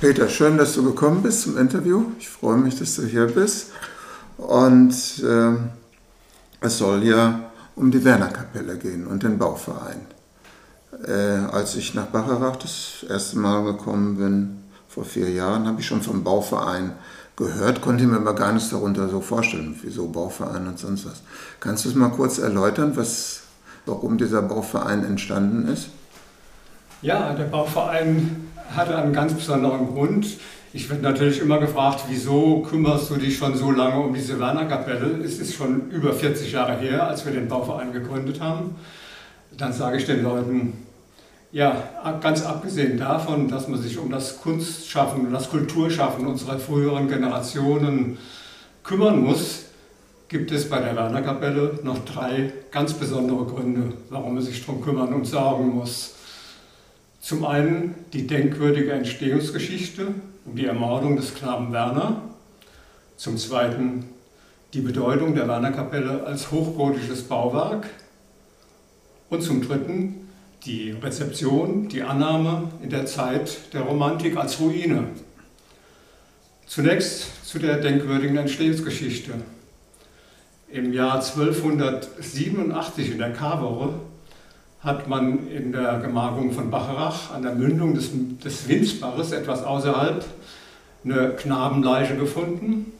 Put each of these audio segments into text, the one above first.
Peter, schön, dass du gekommen bist zum Interview. Ich freue mich, dass du hier bist. Und äh, es soll ja um die Werner-Kapelle gehen und den Bauverein. Äh, als ich nach Bacharach das erste Mal gekommen bin, vor vier Jahren, habe ich schon vom Bauverein gehört, konnte mir aber gar nichts darunter so vorstellen, wieso Bauverein und sonst was. Kannst du es mal kurz erläutern, was, warum dieser Bauverein entstanden ist? Ja, der Bauverein hatte einen ganz besonderen Grund. Ich werde natürlich immer gefragt, wieso kümmerst du dich schon so lange um diese Werner-Kapelle? Es ist schon über 40 Jahre her, als wir den Bauverein gegründet haben. Dann sage ich den Leuten, ja, ganz abgesehen davon, dass man sich um das Kunstschaffen das Kulturschaffen unserer früheren Generationen kümmern muss, gibt es bei der Werner-Kapelle noch drei ganz besondere Gründe, warum man sich darum kümmern und sorgen muss. Zum einen die denkwürdige Entstehungsgeschichte um die Ermordung des Knaben Werner. Zum zweiten die Bedeutung der Werner-Kapelle als hochgotisches Bauwerk. Und zum dritten die Rezeption, die Annahme in der Zeit der Romantik als Ruine. Zunächst zu der denkwürdigen Entstehungsgeschichte. Im Jahr 1287 in der Karwoche hat man in der Gemarkung von Bacharach an der Mündung des, des Winzbaches etwas außerhalb eine Knabenleiche gefunden.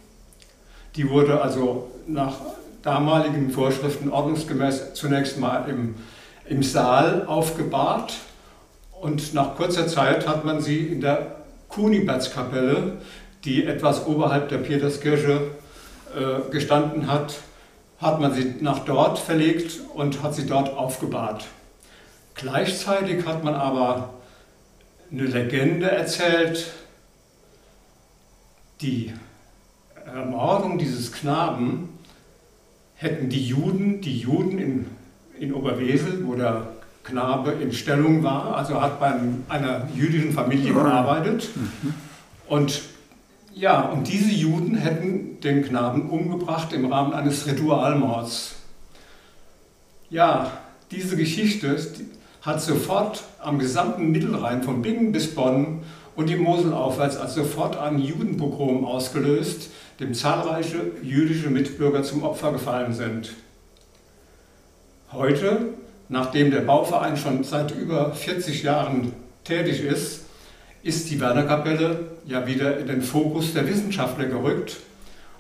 Die wurde also nach damaligen Vorschriften ordnungsgemäß zunächst mal im, im Saal aufgebahrt und nach kurzer Zeit hat man sie in der Kunibertskapelle, die etwas oberhalb der Peterskirche äh, gestanden hat, hat man sie nach dort verlegt und hat sie dort aufgebahrt. Gleichzeitig hat man aber eine Legende erzählt, die Ermordung dieses Knaben hätten die Juden, die Juden in, in Oberwesel, wo der Knabe in Stellung war, also hat bei einer jüdischen Familie gearbeitet. Und ja, und diese Juden hätten den Knaben umgebracht im Rahmen eines Ritualmords. Ja, diese Geschichte hat sofort am gesamten Mittelrhein von Bingen bis Bonn und die Mosel aufwärts als sofort ein Judenpogrom ausgelöst, dem zahlreiche jüdische Mitbürger zum Opfer gefallen sind. Heute, nachdem der Bauverein schon seit über 40 Jahren tätig ist, ist die Werner-Kapelle ja wieder in den Fokus der Wissenschaftler gerückt.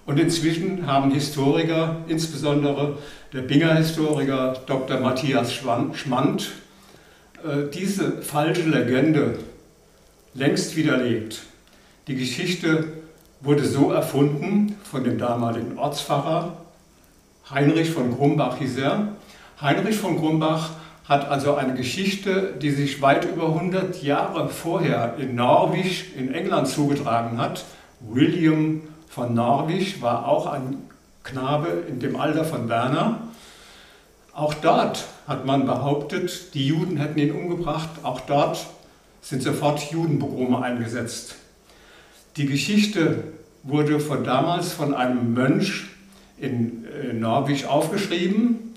Und inzwischen haben Historiker, insbesondere der Binger Historiker Dr. Matthias Schmand, diese falsche Legende längst widerlegt. Die Geschichte wurde so erfunden von dem damaligen Ortspfarrer Heinrich von Grumbach hieß er. Heinrich von Grumbach hat also eine Geschichte, die sich weit über 100 Jahre vorher in Norwich in England zugetragen hat. William von Norwich war auch ein Knabe in dem Alter von Werner. Auch dort hat man behauptet, die Juden hätten ihn umgebracht. Auch dort sind sofort Judenpogrome eingesetzt. Die Geschichte wurde von damals von einem Mönch in äh, Norwich aufgeschrieben.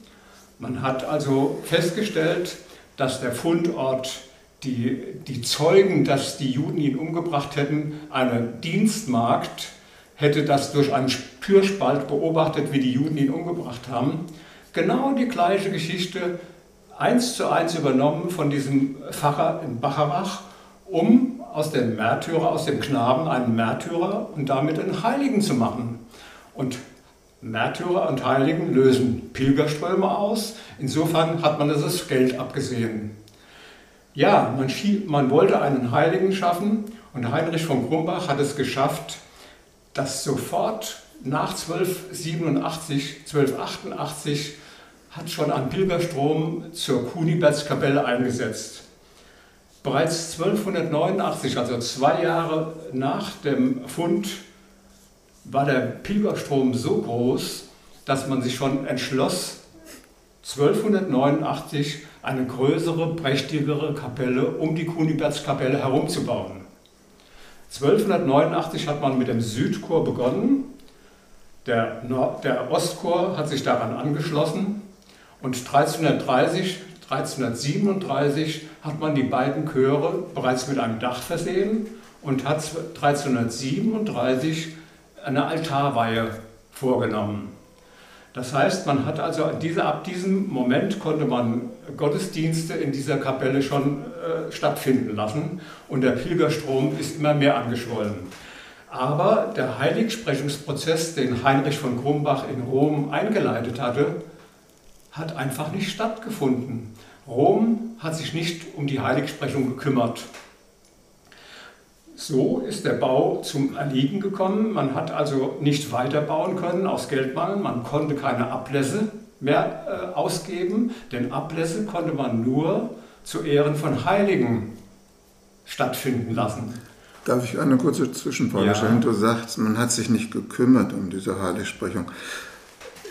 Man hat also festgestellt, dass der Fundort die, die Zeugen, dass die Juden ihn umgebracht hätten, eine Dienstmagd hätte das durch einen Türspalt beobachtet, wie die Juden ihn umgebracht haben. Genau die gleiche Geschichte, eins zu eins übernommen von diesem Pfarrer in Bacharach, um aus dem Märtyrer, aus dem Knaben einen Märtyrer und damit einen Heiligen zu machen. Und Märtyrer und Heiligen lösen Pilgerströme aus. Insofern hat man das Geld abgesehen. Ja, man, man wollte einen Heiligen schaffen und Heinrich von Grumbach hat es geschafft, dass sofort nach 1287, 1288 hat schon ein Pilgerstrom zur Kunibertskapelle eingesetzt. Bereits 1289, also zwei Jahre nach dem Fund, war der Pilgerstrom so groß, dass man sich schon entschloss, 1289 eine größere, prächtigere Kapelle um die Kunibertskapelle herumzubauen. 1289 hat man mit dem Südchor begonnen, der, Nord der Ostchor hat sich daran angeschlossen und 1330, 1337 hat man die beiden Chöre bereits mit einem Dach versehen und hat 1337 eine Altarweihe vorgenommen. Das heißt, man hat also diese, ab diesem Moment konnte man Gottesdienste in dieser Kapelle schon äh, stattfinden lassen und der Pilgerstrom ist immer mehr angeschwollen. Aber der Heiligsprechungsprozess, den Heinrich von Krumbach in Rom eingeleitet hatte, hat einfach nicht stattgefunden. Rom hat sich nicht um die Heiligsprechung gekümmert. So ist der Bau zum Erliegen gekommen. Man hat also nicht weiterbauen können aus Geldmangel. Man konnte keine Ablässe mehr äh, ausgeben, denn Ablässe konnte man nur zu Ehren von Heiligen stattfinden lassen. Darf ich eine kurze Zwischenfrage ja. stellen? Du sagst, man hat sich nicht gekümmert um diese Heiligsprechung.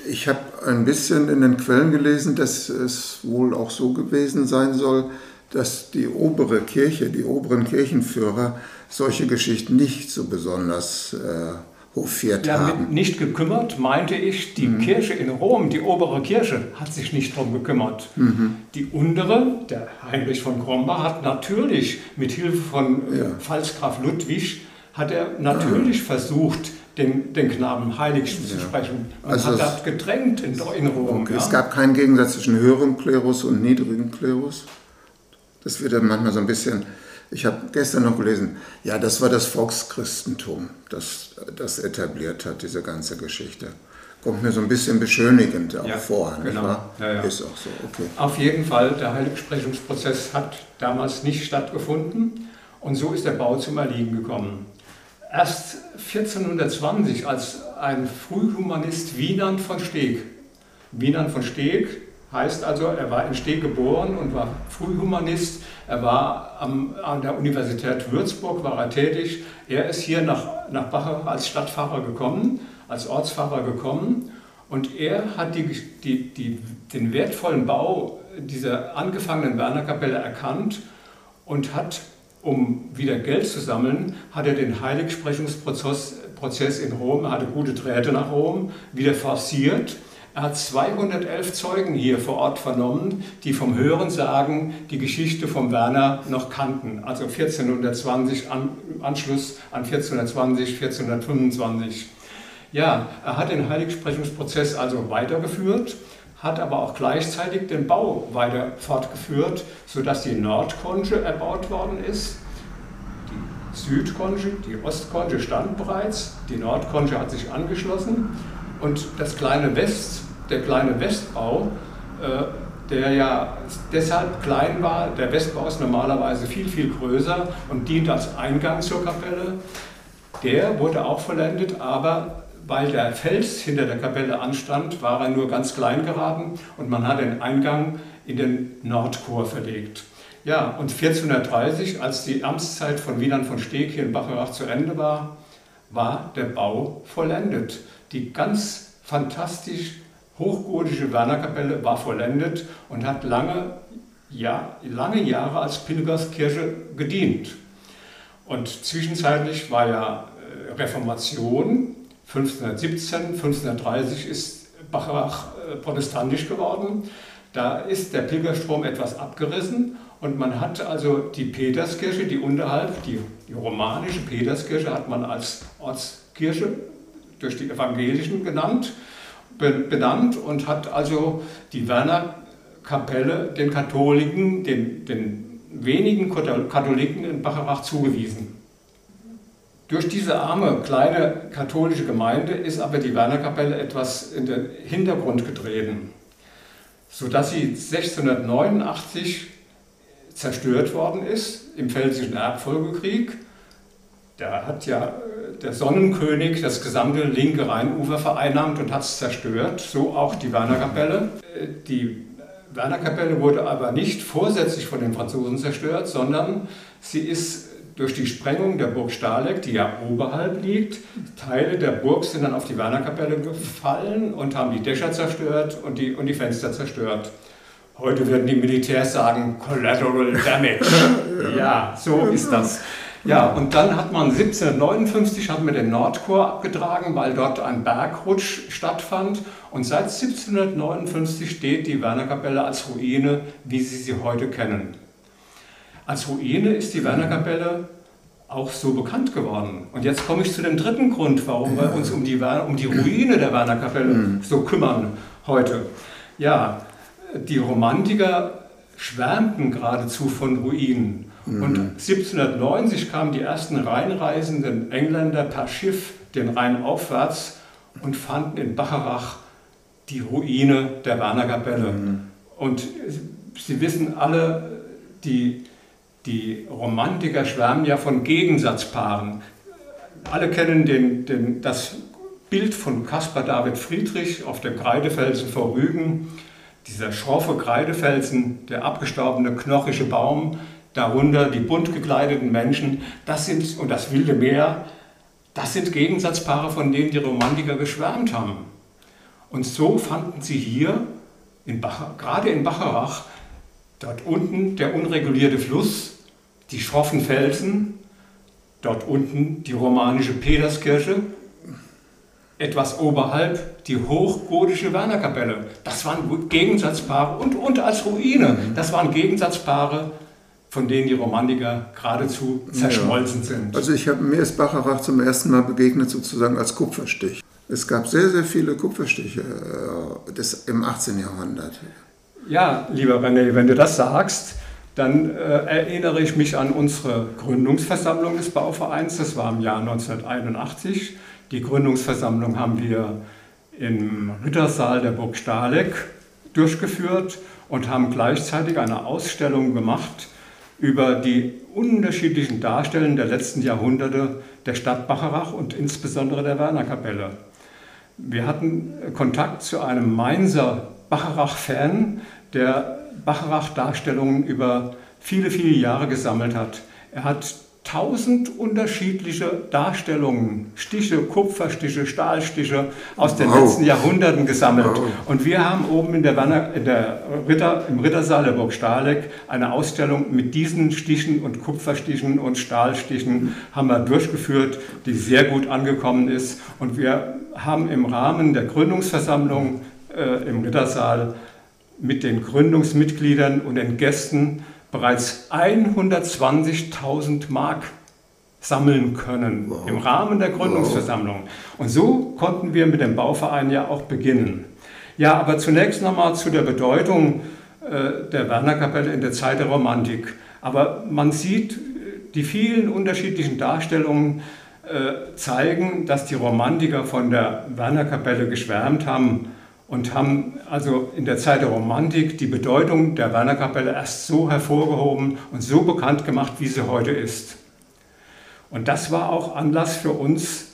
Ich habe ein bisschen in den Quellen gelesen, dass es wohl auch so gewesen sein soll, dass die obere Kirche, die oberen Kirchenführer solche Geschichten nicht so besonders äh, hofiert ja, haben. nicht gekümmert, meinte ich, die mhm. Kirche in Rom, die obere Kirche, hat sich nicht darum gekümmert. Mhm. Die untere, der Heinrich von Krombach, hat natürlich mit Hilfe von äh, ja. Pfalzgraf Ludwig, hat er natürlich mhm. versucht, den, den Knaben heilig zu sprechen. Man also hat das gedrängt in, in Rom. Okay. Ja? Es gab keinen Gegensatz zwischen höherem Klerus und niedrigem Klerus. Das wird ja manchmal so ein bisschen. Ich habe gestern noch gelesen, ja, das war das Volkschristentum, das das etabliert hat, diese ganze Geschichte. Kommt mir so ein bisschen beschönigend auch ja, vor. Genau. Ja, ja. Ist auch so, okay. Auf jeden Fall, der Heiligsprechungsprozess hat damals nicht stattgefunden und so ist der Bau zum Erliegen gekommen. Erst 1420, als ein Frühhumanist Wienand von Steg, Wienand von Steg heißt also, er war in Steg geboren und war Frühhumanist. Er war am, an der Universität Würzburg, war er tätig. Er ist hier nach, nach Bachach als Stadtpfarrer gekommen, als Ortspfarrer gekommen. Und er hat die, die, die, den wertvollen Bau dieser angefangenen Wernerkapelle erkannt und hat um wieder Geld zu sammeln, hat er den Heiligsprechungsprozess in Rom, er hatte gute Drähte nach Rom, wieder forciert. Er hat 211 Zeugen hier vor Ort vernommen, die vom Hören sagen die Geschichte vom Werner noch kannten. Also 1420, an, Anschluss an 1420, 1425. Ja, er hat den Heiligsprechungsprozess also weitergeführt hat aber auch gleichzeitig den Bau weiter fortgeführt, sodass die Nordkonche erbaut worden ist. Die Südkonche, die Ostkonche stand bereits, die Nordkonche hat sich angeschlossen und das kleine West, der kleine Westbau, äh, der ja deshalb klein war, der Westbau ist normalerweise viel, viel größer und dient als Eingang zur Kapelle, der wurde auch vollendet, aber weil der Fels hinter der Kapelle anstand, war er nur ganz klein geraten und man hat den Eingang in den Nordchor verlegt. Ja, und 1430, als die Amtszeit von Wieland von Steg hier in Bacharach zu Ende war, war der Bau vollendet. Die ganz fantastisch hochgotische Wernerkapelle war vollendet und hat lange, ja, lange Jahre als Pilgerskirche gedient. Und zwischenzeitlich war ja äh, Reformation 1517, 1530 ist Bacharach äh, protestantisch geworden. Da ist der Pilgerstrom etwas abgerissen und man hat also die Peterskirche, die unterhalb, die, die romanische Peterskirche hat man als Ortskirche durch die Evangelischen genannt, benannt und hat also die Werner-Kapelle den Katholiken, den, den wenigen Katholiken in Bacharach zugewiesen. Durch diese arme, kleine katholische Gemeinde ist aber die Wernerkapelle etwas in den Hintergrund getreten, sodass sie 1689 zerstört worden ist im Pfälzischen Erbfolgekrieg. Da hat ja äh, der Sonnenkönig das gesamte linke Rheinufer vereinnahmt und hat es zerstört, so auch die Wernerkapelle. Äh, die Wernerkapelle wurde aber nicht vorsätzlich von den Franzosen zerstört, sondern sie ist durch die Sprengung der Burg Stahleck, die ja oberhalb liegt, Teile der Burg sind dann auf die Wernerkapelle gefallen und haben die Dächer zerstört und die, und die Fenster zerstört. Heute würden die Militärs sagen, Collateral Damage. ja, so ist das. Ja, und dann hat man 1759 hat man den Nordchor abgetragen, weil dort ein Bergrutsch stattfand. Und seit 1759 steht die Wernerkapelle als Ruine, wie Sie sie heute kennen. Als Ruine ist die Wernerkapelle auch so bekannt geworden. Und jetzt komme ich zu dem dritten Grund, warum wir uns um die, um die Ruine der Werner Kapelle mhm. so kümmern heute. Ja, die Romantiker schwärmten geradezu von Ruinen. Mhm. Und 1790 kamen die ersten reinreisenden Engländer per Schiff den Rhein aufwärts und fanden in Bacharach die Ruine der Werner Kapelle. Mhm. Und Sie wissen alle, die die Romantiker schwärmen ja von Gegensatzpaaren. Alle kennen den, den, das Bild von Caspar David Friedrich auf dem Kreidefelsen vor Rügen. Dieser schroffe Kreidefelsen, der abgestorbene knochische Baum, darunter die bunt gekleideten Menschen, das sind, und das wilde Meer, das sind Gegensatzpaare, von denen die Romantiker geschwärmt haben. Und so fanden sie hier, in Bach, gerade in Bacharach, dort unten der unregulierte Fluss, die schroffen Felsen, dort unten die romanische Peterskirche, etwas oberhalb die hochgotische Wernerkapelle. Das waren Gegensatzpaare und, und als Ruine, mhm. das waren Gegensatzpaare, von denen die Romantiker geradezu zerschmolzen ja. sind. Also ich habe mir ist Bacharach zum ersten Mal begegnet sozusagen als Kupferstich. Es gab sehr, sehr viele Kupferstiche äh, des, im 18. Jahrhundert. Ja, lieber René, wenn du das sagst, dann äh, erinnere ich mich an unsere Gründungsversammlung des Bauvereins. Das war im Jahr 1981. Die Gründungsversammlung haben wir im Rittersaal der Burg Stahleck durchgeführt und haben gleichzeitig eine Ausstellung gemacht über die unterschiedlichen Darstellungen der letzten Jahrhunderte der Stadt Bacharach und insbesondere der Wernerkapelle. Wir hatten Kontakt zu einem Mainzer Bacharach-Fan, der Bacharach-Darstellungen über viele, viele Jahre gesammelt hat. Er hat tausend unterschiedliche Darstellungen, Stiche, Kupferstiche, Stahlstiche aus den wow. letzten Jahrhunderten gesammelt. Wow. Und wir haben oben in der, Wanner, in der Ritter, im Rittersaal der Burg Stahleck eine Ausstellung mit diesen Stichen und Kupferstichen und Stahlstichen haben wir durchgeführt, die sehr gut angekommen ist. Und wir haben im Rahmen der Gründungsversammlung äh, im Rittersaal mit den Gründungsmitgliedern und den Gästen bereits 120.000 Mark sammeln können wow. im Rahmen der Gründungsversammlung. Und so konnten wir mit dem Bauverein ja auch beginnen. Ja, aber zunächst nochmal zu der Bedeutung äh, der Wernerkapelle in der Zeit der Romantik. Aber man sieht, die vielen unterschiedlichen Darstellungen äh, zeigen, dass die Romantiker von der Wernerkapelle geschwärmt haben und haben also in der Zeit der Romantik die Bedeutung der Wernerkapelle erst so hervorgehoben und so bekannt gemacht, wie sie heute ist. Und das war auch Anlass für uns,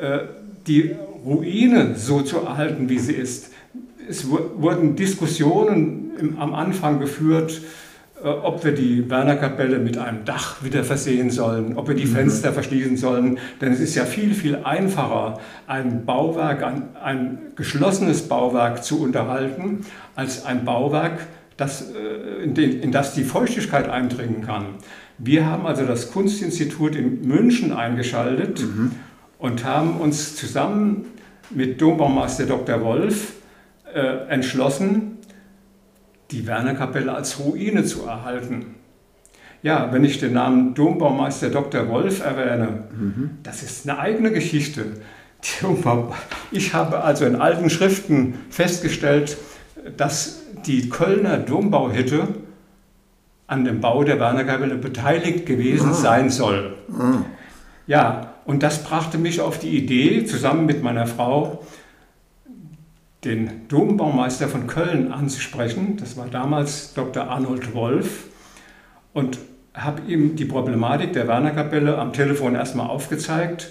äh, die Ruine so zu erhalten, wie sie ist. Es wurden Diskussionen am Anfang geführt, ob wir die Wernerkapelle mit einem Dach wieder versehen sollen, ob wir die mhm. Fenster verschließen sollen. Denn es ist ja viel, viel einfacher, ein Bauwerk, ein, ein geschlossenes Bauwerk zu unterhalten, als ein Bauwerk, das, äh, in, den, in das die Feuchtigkeit eindringen kann. Wir haben also das Kunstinstitut in München eingeschaltet mhm. und haben uns zusammen mit Dombaumeister Dr. Wolf äh, entschlossen, die Wernerkapelle als Ruine zu erhalten. Ja, wenn ich den Namen Dombaumeister Dr. Wolf erwähne, mhm. das ist eine eigene Geschichte. Ich habe also in alten Schriften festgestellt, dass die Kölner Dombauhütte an dem Bau der Wernerkapelle beteiligt gewesen ah. sein soll. Ah. Ja, und das brachte mich auf die Idee, zusammen mit meiner Frau, den Dombaumeister von Köln anzusprechen. Das war damals Dr. Arnold Wolf. Und habe ihm die Problematik der Wernerkapelle am Telefon erstmal aufgezeigt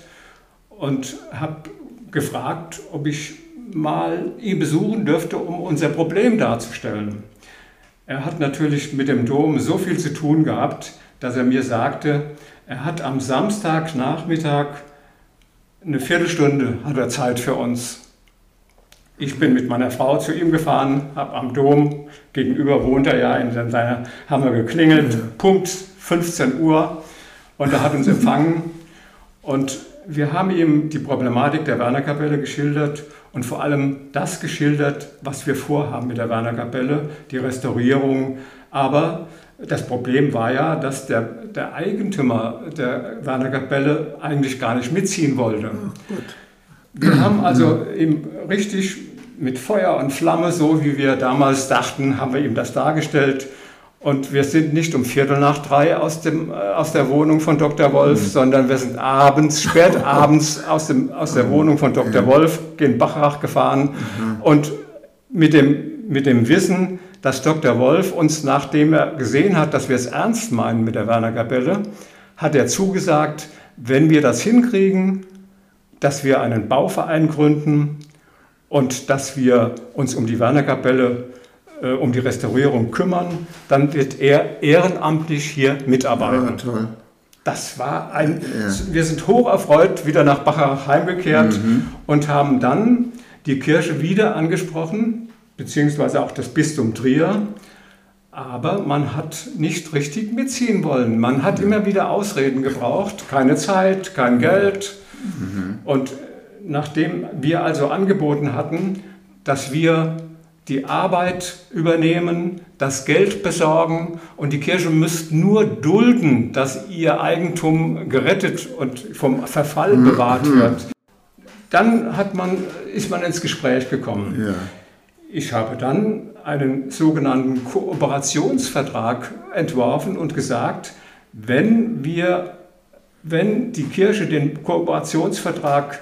und habe gefragt, ob ich mal ihn besuchen dürfte, um unser Problem darzustellen. Er hat natürlich mit dem Dom so viel zu tun gehabt, dass er mir sagte, er hat am Samstagnachmittag eine Viertelstunde hat er Zeit für uns. Ich bin mit meiner Frau zu ihm gefahren, habe am Dom, gegenüber wohnt er ja, in seiner, haben wir geklingelt, mhm. Punkt 15 Uhr und er hat uns empfangen und wir haben ihm die Problematik der Wernerkapelle geschildert und vor allem das geschildert, was wir vorhaben mit der Wernerkapelle, die Restaurierung, aber das Problem war ja, dass der, der Eigentümer der Werner Kapelle eigentlich gar nicht mitziehen wollte. Oh, wir haben also ihm richtig mit Feuer und Flamme, so wie wir damals dachten, haben wir ihm das dargestellt. Und wir sind nicht um Viertel nach drei aus, dem, äh, aus der Wohnung von Dr. Wolf, mhm. sondern wir sind abends, spät abends aus, dem, aus der Wohnung von Dr. Wolf, gen Bachrach gefahren mhm. und mit dem, mit dem Wissen, dass Dr. Wolf uns, nachdem er gesehen hat, dass wir es ernst meinen mit der Werner Kapelle, hat er zugesagt, wenn wir das hinkriegen, dass wir einen Bauverein gründen und dass wir uns um die Werner Kapelle äh, um die Restaurierung kümmern, dann wird er ehrenamtlich hier mitarbeiten. Ja, toll. Das war ein, ja. wir sind hoch erfreut wieder nach Bacharach heimgekehrt mhm. und haben dann die Kirche wieder angesprochen, beziehungsweise auch das Bistum Trier. Aber man hat nicht richtig mitziehen wollen. Man hat immer wieder Ausreden gebraucht. Keine Zeit, kein Geld. Mhm. Und nachdem wir also angeboten hatten, dass wir die Arbeit übernehmen, das Geld besorgen und die Kirche müsste nur dulden, dass ihr Eigentum gerettet und vom Verfall mhm. bewahrt wird. Dann hat man, ist man ins Gespräch gekommen. Ja. Ich habe dann einen sogenannten Kooperationsvertrag entworfen und gesagt, wenn wir, wenn die Kirche den Kooperationsvertrag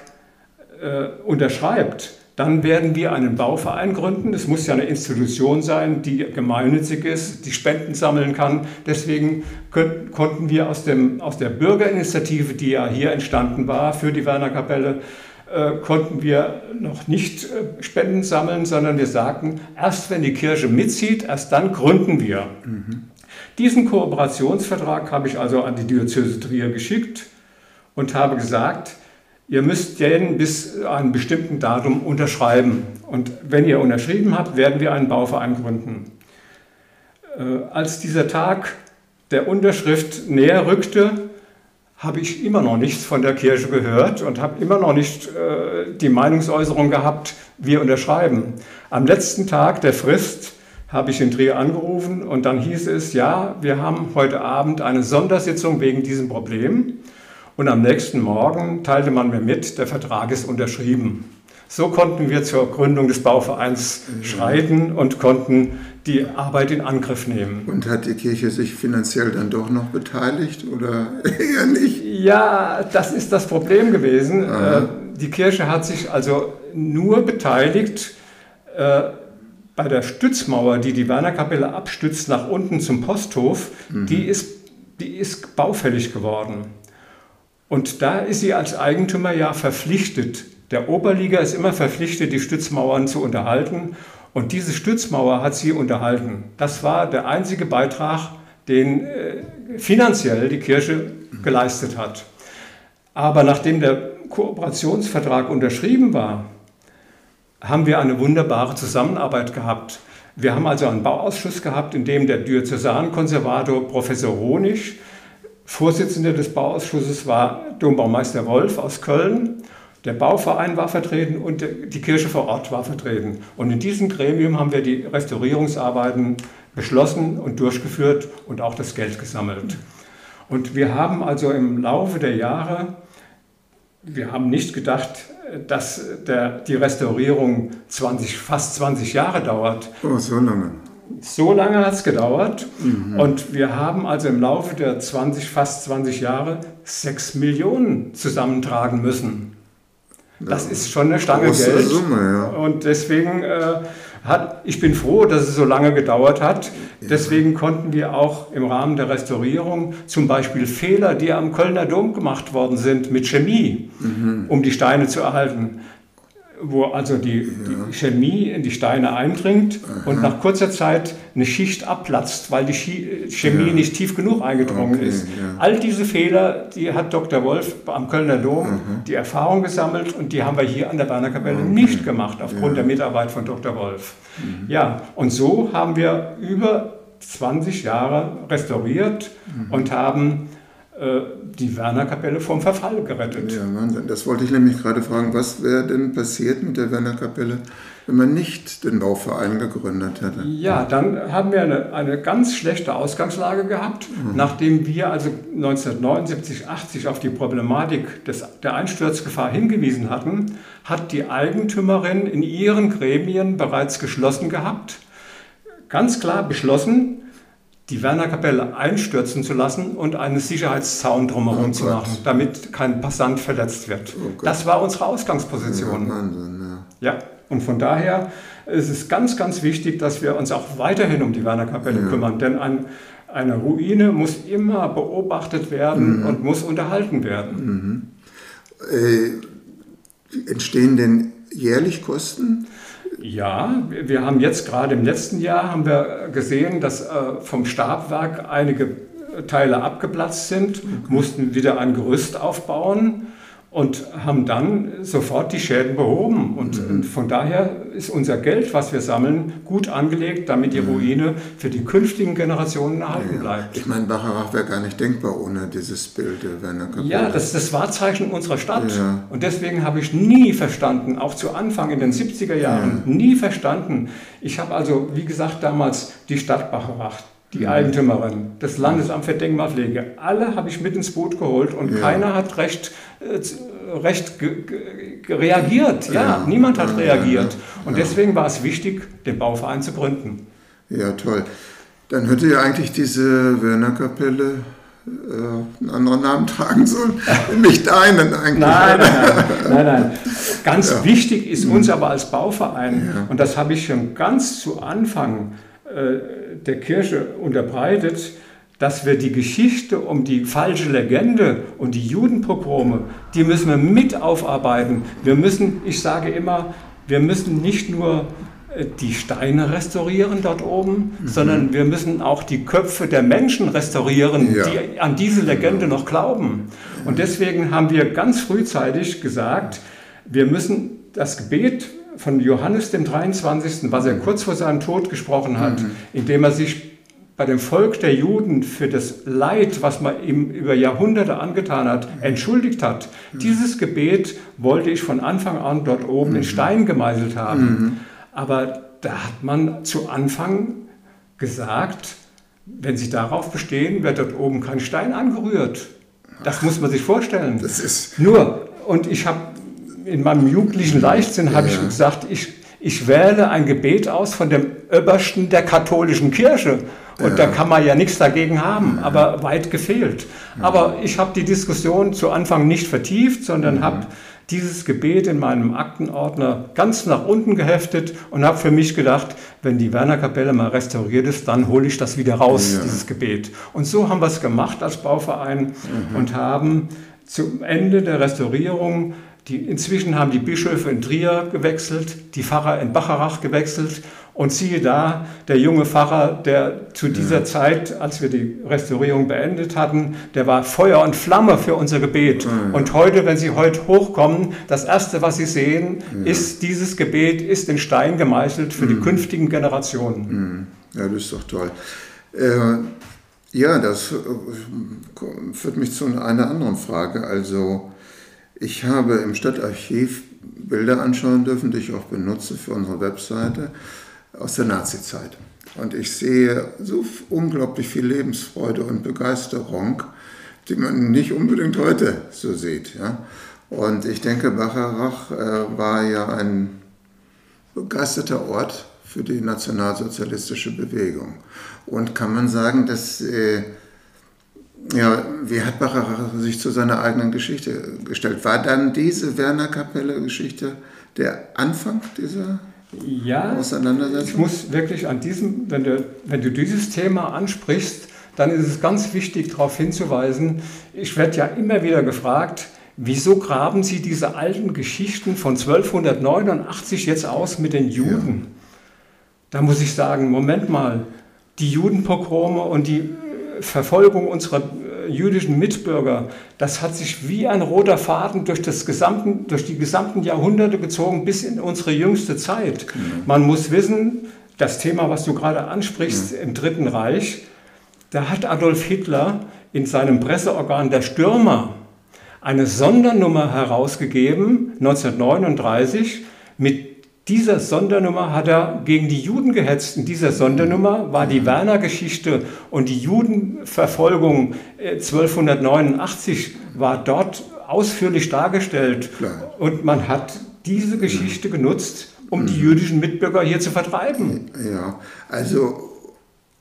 äh, unterschreibt, dann werden wir einen Bauverein gründen. Es muss ja eine Institution sein, die gemeinnützig ist, die Spenden sammeln kann. Deswegen können, konnten wir aus, dem, aus der Bürgerinitiative, die ja hier entstanden war für die Werner Kapelle, äh, konnten wir noch nicht äh, Spenden sammeln, sondern wir sagten, erst wenn die Kirche mitzieht, erst dann gründen wir. Mhm. Diesen Kooperationsvertrag habe ich also an die Diözese Trier geschickt und habe gesagt, Ihr müsst den bis einem bestimmten Datum unterschreiben. Und wenn ihr unterschrieben habt, werden wir einen Bauverein gründen. Äh, als dieser Tag der Unterschrift näher rückte, habe ich immer noch nichts von der Kirche gehört und habe immer noch nicht äh, die Meinungsäußerung gehabt, wir unterschreiben. Am letzten Tag der Frist habe ich in Trier angerufen und dann hieß es, ja, wir haben heute Abend eine Sondersitzung wegen diesem Problem. Und am nächsten Morgen teilte man mir mit, der Vertrag ist unterschrieben. So konnten wir zur Gründung des Bauvereins mhm. schreiten und konnten die Arbeit in Angriff nehmen. Und hat die Kirche sich finanziell dann doch noch beteiligt oder eher nicht? Ja, das ist das Problem gewesen. Aha. Äh, die Kirche hat sich also nur beteiligt äh, bei der Stützmauer, die die Wernerkapelle abstützt nach unten zum Posthof. Mhm. Die, ist, die ist baufällig geworden. Und da ist sie als Eigentümer ja verpflichtet. Der Oberliga ist immer verpflichtet, die Stützmauern zu unterhalten. Und diese Stützmauer hat sie unterhalten. Das war der einzige Beitrag, den äh, finanziell die Kirche geleistet hat. Aber nachdem der Kooperationsvertrag unterschrieben war, haben wir eine wunderbare Zusammenarbeit gehabt. Wir haben also einen Bauausschuss gehabt, in dem der Diözesankonservator Professor Honig Vorsitzender des Bauausschusses war Dombaumeister Wolf aus Köln. Der Bauverein war vertreten und die Kirche vor Ort war vertreten. Und in diesem Gremium haben wir die Restaurierungsarbeiten beschlossen und durchgeführt und auch das Geld gesammelt. Und wir haben also im Laufe der Jahre, wir haben nicht gedacht, dass der, die Restaurierung 20, fast 20 Jahre dauert. Oh, so lange. So lange hat es gedauert mhm. und wir haben also im Laufe der 20, fast 20 Jahre 6 Millionen zusammentragen müssen. Das ja, ist schon eine Stange Geld. Summe, ja. Und deswegen äh, hat, ich bin froh, dass es so lange gedauert hat. Deswegen konnten wir auch im Rahmen der Restaurierung zum Beispiel Fehler, die am Kölner Dom gemacht worden sind mit Chemie, mhm. um die Steine zu erhalten, wo also die, ja. die, Chemie in die Steine eindringt Aha. und nach kurzer Zeit eine Schicht abplatzt, weil die Chemie ja. nicht tief genug eingedrungen okay, ist. Ja. All diese Fehler, die hat Dr. Wolf am Kölner Dom Aha. die Erfahrung gesammelt und die haben wir hier an der Berner Kapelle okay. nicht gemacht aufgrund der Mitarbeit von Dr. Wolf. Mhm. Ja, und so haben wir über 20 Jahre restauriert mhm. und haben die Werner-Kapelle vom Verfall gerettet. Ja, Wahnsinn. Das wollte ich nämlich gerade fragen. Was wäre denn passiert mit der Werner-Kapelle, wenn man nicht den Bauverein gegründet hätte? Ja, dann haben wir eine, eine ganz schlechte Ausgangslage gehabt, mhm. nachdem wir also 1979, 80 auf die Problematik des, der Einsturzgefahr hingewiesen hatten, hat die Eigentümerin in ihren Gremien bereits geschlossen gehabt, ganz klar beschlossen, die Werner-Kapelle einstürzen zu lassen und einen Sicherheitszaun drumherum oh zu machen, damit kein Passant verletzt wird. Oh das war unsere Ausgangsposition. Ja, Wahnsinn, ja. ja, und von daher ist es ganz, ganz wichtig, dass wir uns auch weiterhin um die Werner-Kapelle ja. kümmern, denn ein, eine Ruine muss immer beobachtet werden mhm. und muss unterhalten werden. Mhm. Äh, entstehen denn jährlich Kosten? Ja, wir haben jetzt gerade im letzten Jahr haben wir gesehen, dass äh, vom Stabwerk einige Teile abgeplatzt sind, mussten wieder ein Gerüst aufbauen und haben dann sofort die Schäden behoben. Und, mhm. von daher ist unser Geld, was wir sammeln, gut angelegt, damit die mhm. Ruine für die künftigen Generationen erhalten ja, bleibt. Ich meine, Bacharach wäre gar nicht denkbar ohne dieses Bild der Werner Kapelle. Ja, das ist das Wahrzeichen unserer Stadt. Ja. Und deswegen habe ich nie verstanden, auch zu Anfang in den 70er Jahren, ja. nie verstanden. Ich habe also, wie gesagt, damals die Stadt Bacharach, die. Eigentümerin, das Landesamt für Denkmalpflege, alle habe ich mit ins Boot geholt und ja. keiner hat recht, äh, recht reagiert. Ja, ja, niemand hat reagiert. Und deswegen war es wichtig, den Bauverein zu gründen. Ja, toll. Dann hätte ja eigentlich diese Werner-Kapelle äh, einen anderen Namen tragen sollen, nicht deinen eigentlich. Nein, nein, nein. nein, Ganz ja. wichtig ist uns mhm. aber als Bauverein, ja. und das habe ich schon ganz zu Anfang der Kirche unterbreitet, dass wir die Geschichte um die falsche Legende und die Judenpogrome, die müssen wir mit aufarbeiten. Wir müssen, ich sage immer, wir müssen nicht nur äh, die Steine restaurieren dort oben, mhm. sondern wir müssen auch die Köpfe der Menschen restaurieren, ja. die an diese Legende noch glauben. Und deswegen haben wir ganz frühzeitig gesagt, wir müssen das Gebet von Johannes dem 23., was er kurz vor seinem Tod gesprochen hat, mhm. indem er sich bei dem Volk der Juden für das Leid, was man ihm über Jahrhunderte angetan hat, entschuldigt hat. Mhm. Dieses Gebet wollte ich von Anfang an dort oben mhm. in Stein gemeißelt haben. Mhm. Aber da hat man zu Anfang gesagt, wenn Sie darauf bestehen, wird dort oben kein Stein angerührt. Das muss man sich vorstellen. Das ist Nur, und ich habe in meinem jugendlichen Leichtsinn habe ich gesagt, ich, ich wähle ein Gebet aus von dem Obersten der katholischen Kirche. Und ja. da kann man ja nichts dagegen haben, aber weit gefehlt. Aber ich habe die Diskussion zu Anfang nicht vertieft, sondern habe dieses Gebet in meinem Aktenordner ganz nach unten geheftet und habe für mich gedacht, wenn die Werner-Kapelle mal restauriert ist, dann hole ich das wieder raus, ja. dieses Gebet. Und so haben wir es gemacht als Bauverein mhm. und haben zum Ende der Restaurierung die, inzwischen haben die Bischöfe in Trier gewechselt, die Pfarrer in Bacharach gewechselt und siehe da, der junge Pfarrer, der zu dieser ja. Zeit, als wir die Restaurierung beendet hatten, der war Feuer und Flamme für unser Gebet. Ja. Und heute, wenn Sie heute hochkommen, das Erste, was Sie sehen, ja. ist dieses Gebet, ist in Stein gemeißelt für mhm. die künftigen Generationen. Mhm. Ja, das ist doch toll. Äh, ja, das äh, führt mich zu einer anderen Frage. Also, ich habe im Stadtarchiv Bilder anschauen dürfen, die ich auch benutze für unsere Webseite aus der Nazizeit. Und ich sehe so unglaublich viel Lebensfreude und Begeisterung, die man nicht unbedingt heute so sieht. Ja? Und ich denke, Bacharach äh, war ja ein begeisterter Ort für die nationalsozialistische Bewegung. Und kann man sagen, dass äh, ja, wie hat Bacher sich zu seiner eigenen Geschichte gestellt? War dann diese Werner-Kapelle-Geschichte der Anfang dieser ja, Auseinandersetzung? Ich muss wirklich an diesem, wenn du, wenn du dieses Thema ansprichst, dann ist es ganz wichtig, darauf hinzuweisen, ich werde ja immer wieder gefragt, wieso graben Sie diese alten Geschichten von 1289 jetzt aus mit den Juden? Ja. Da muss ich sagen, Moment mal, die Judenpogrome und die Verfolgung unserer äh, jüdischen Mitbürger, das hat sich wie ein roter Faden durch, das gesamten, durch die gesamten Jahrhunderte gezogen bis in unsere jüngste Zeit. Mhm. Man muss wissen, das Thema, was du gerade ansprichst, mhm. im Dritten Reich, da hat Adolf Hitler in seinem Presseorgan Der Stürmer eine Sondernummer herausgegeben, 1939. Mit dieser Sondernummer hat er gegen die Juden gehetzt. In dieser Sondernummer war die Werner-Geschichte und die Judenverfolgung 1289 äh, war dort ausführlich dargestellt. Klar. Und man hat diese Geschichte genutzt, um die jüdischen Mitbürger hier zu vertreiben. Ja, also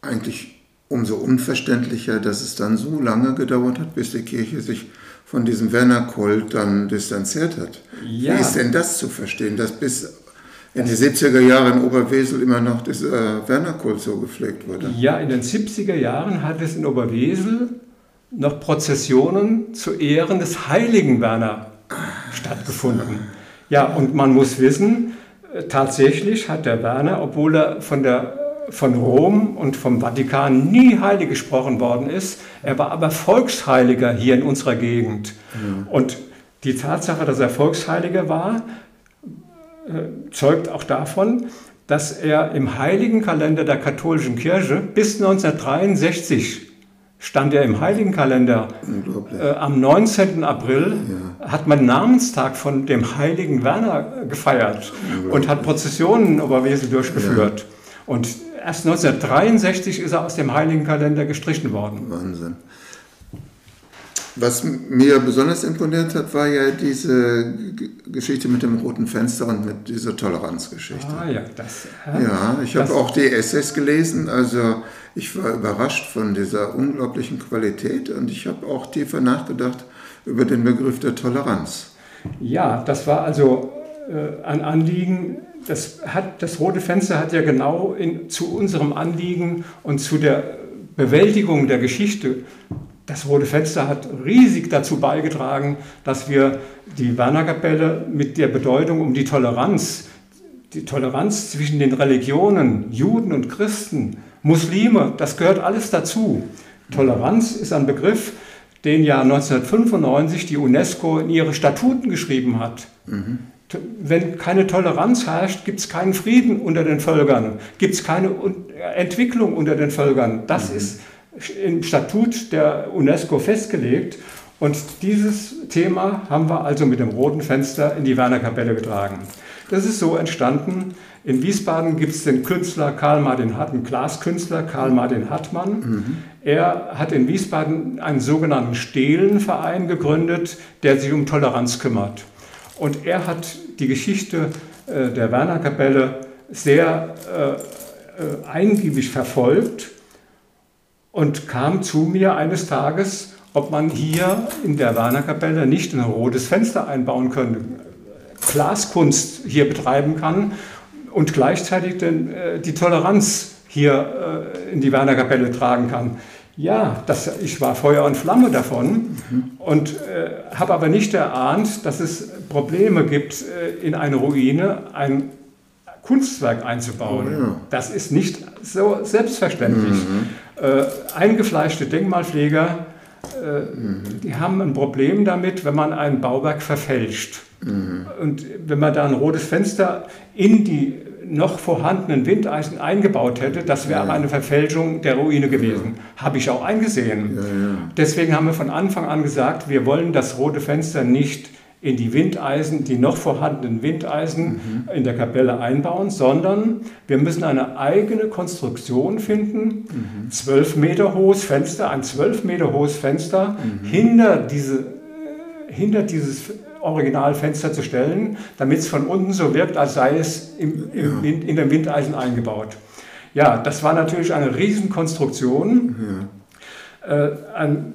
eigentlich umso unverständlicher, dass es dann so lange gedauert hat, bis die Kirche sich von diesem Werner-Kult dann distanziert hat. Ja. Wie ist denn das zu verstehen, dass bis in die 70er Jahre in Oberwesel immer noch dieser Werner-Kult so gepflegt wurde? Ja, in den 70er Jahren hat es in Oberwesel noch Prozessionen zu Ehren des heiligen Werner stattgefunden. Ja, und man muss wissen, äh, tatsächlich hat der Werner, obwohl er von der von Rom und vom Vatikan nie heilig gesprochen worden ist. Er war aber Volksheiliger hier in unserer Gegend. Mhm. Und die Tatsache, dass er Volksheiliger war, äh, zeugt auch davon, dass er im heiligen Kalender der katholischen Kirche bis 1963 stand er im heiligen Kalender. Äh, am 19. April ja. hat man Namenstag von dem heiligen Werner gefeiert und hat Prozessionen in Oberwesel durchgeführt. Ja. Und erst 1963 ist er aus dem Heiligen Kalender gestrichen worden. Wahnsinn. Was mir besonders imponiert hat, war ja diese Geschichte mit dem roten Fenster und mit dieser Toleranzgeschichte. Ah ja, das. Ja, ja ich habe auch die Essays gelesen, also ich war überrascht von dieser unglaublichen Qualität und ich habe auch tiefer nachgedacht über den Begriff der Toleranz. Ja, das war also äh, ein Anliegen, das, hat, das rote Fenster hat ja genau in, zu unserem Anliegen und zu der Bewältigung der Geschichte, das rote Fenster hat riesig dazu beigetragen, dass wir die Wernerkapelle mit der Bedeutung um die Toleranz, die Toleranz zwischen den Religionen, Juden und Christen, Muslime, das gehört alles dazu. Toleranz ist ein Begriff, den ja 1995 die UNESCO in ihre Statuten geschrieben hat. Mhm wenn keine Toleranz herrscht, gibt es keinen Frieden unter den Völkern, gibt es keine Entwicklung unter den Völkern. Das mhm. ist im Statut der UNESCO festgelegt. Und dieses Thema haben wir also mit dem roten Fenster in die Wernerkapelle getragen. Das ist so entstanden. In Wiesbaden gibt es den Künstler Karl Martin Hartmann, Glaskünstler Karl Martin Hartmann. Mhm. Er hat in Wiesbaden einen sogenannten Stehlenverein gegründet, der sich um Toleranz kümmert. Und er hat die Geschichte äh, der Wernerkapelle sehr äh, äh, eingiebig verfolgt und kam zu mir eines Tages, ob man hier in der Wernerkapelle nicht ein rotes Fenster einbauen könnte, Glaskunst hier betreiben kann und gleichzeitig den, äh, die Toleranz hier äh, in die Wernerkapelle tragen kann. Ja, das, ich war Feuer und Flamme davon mhm. und äh, habe aber nicht erahnt, dass es Probleme gibt, äh, in eine Ruine ein Kunstwerk einzubauen. Oh, ja. Das ist nicht so selbstverständlich. Mhm. Äh, eingefleischte Denkmalpfleger, äh, mhm. die haben ein Problem damit, wenn man ein Bauwerk verfälscht. Mhm. Und wenn man da ein rotes Fenster in die noch vorhandenen Windeisen eingebaut hätte, das wäre ja. eine Verfälschung der Ruine gewesen. Ja. Habe ich auch eingesehen. Ja, Deswegen haben wir von Anfang an gesagt, wir wollen das rote Fenster nicht in die Windeisen, die noch vorhandenen Windeisen mhm. in der Kapelle einbauen, sondern wir müssen eine eigene Konstruktion finden. Mhm. Zwölf mhm. Meter hohes Fenster, ein zwölf Meter hohes Fenster mhm. hinter, diese, hinter dieses Originalfenster zu stellen, damit es von unten so wirkt, als sei es im, im ja. in den Windeisen eingebaut. Ja, das war natürlich eine Riesenkonstruktion. Ja. Äh, ein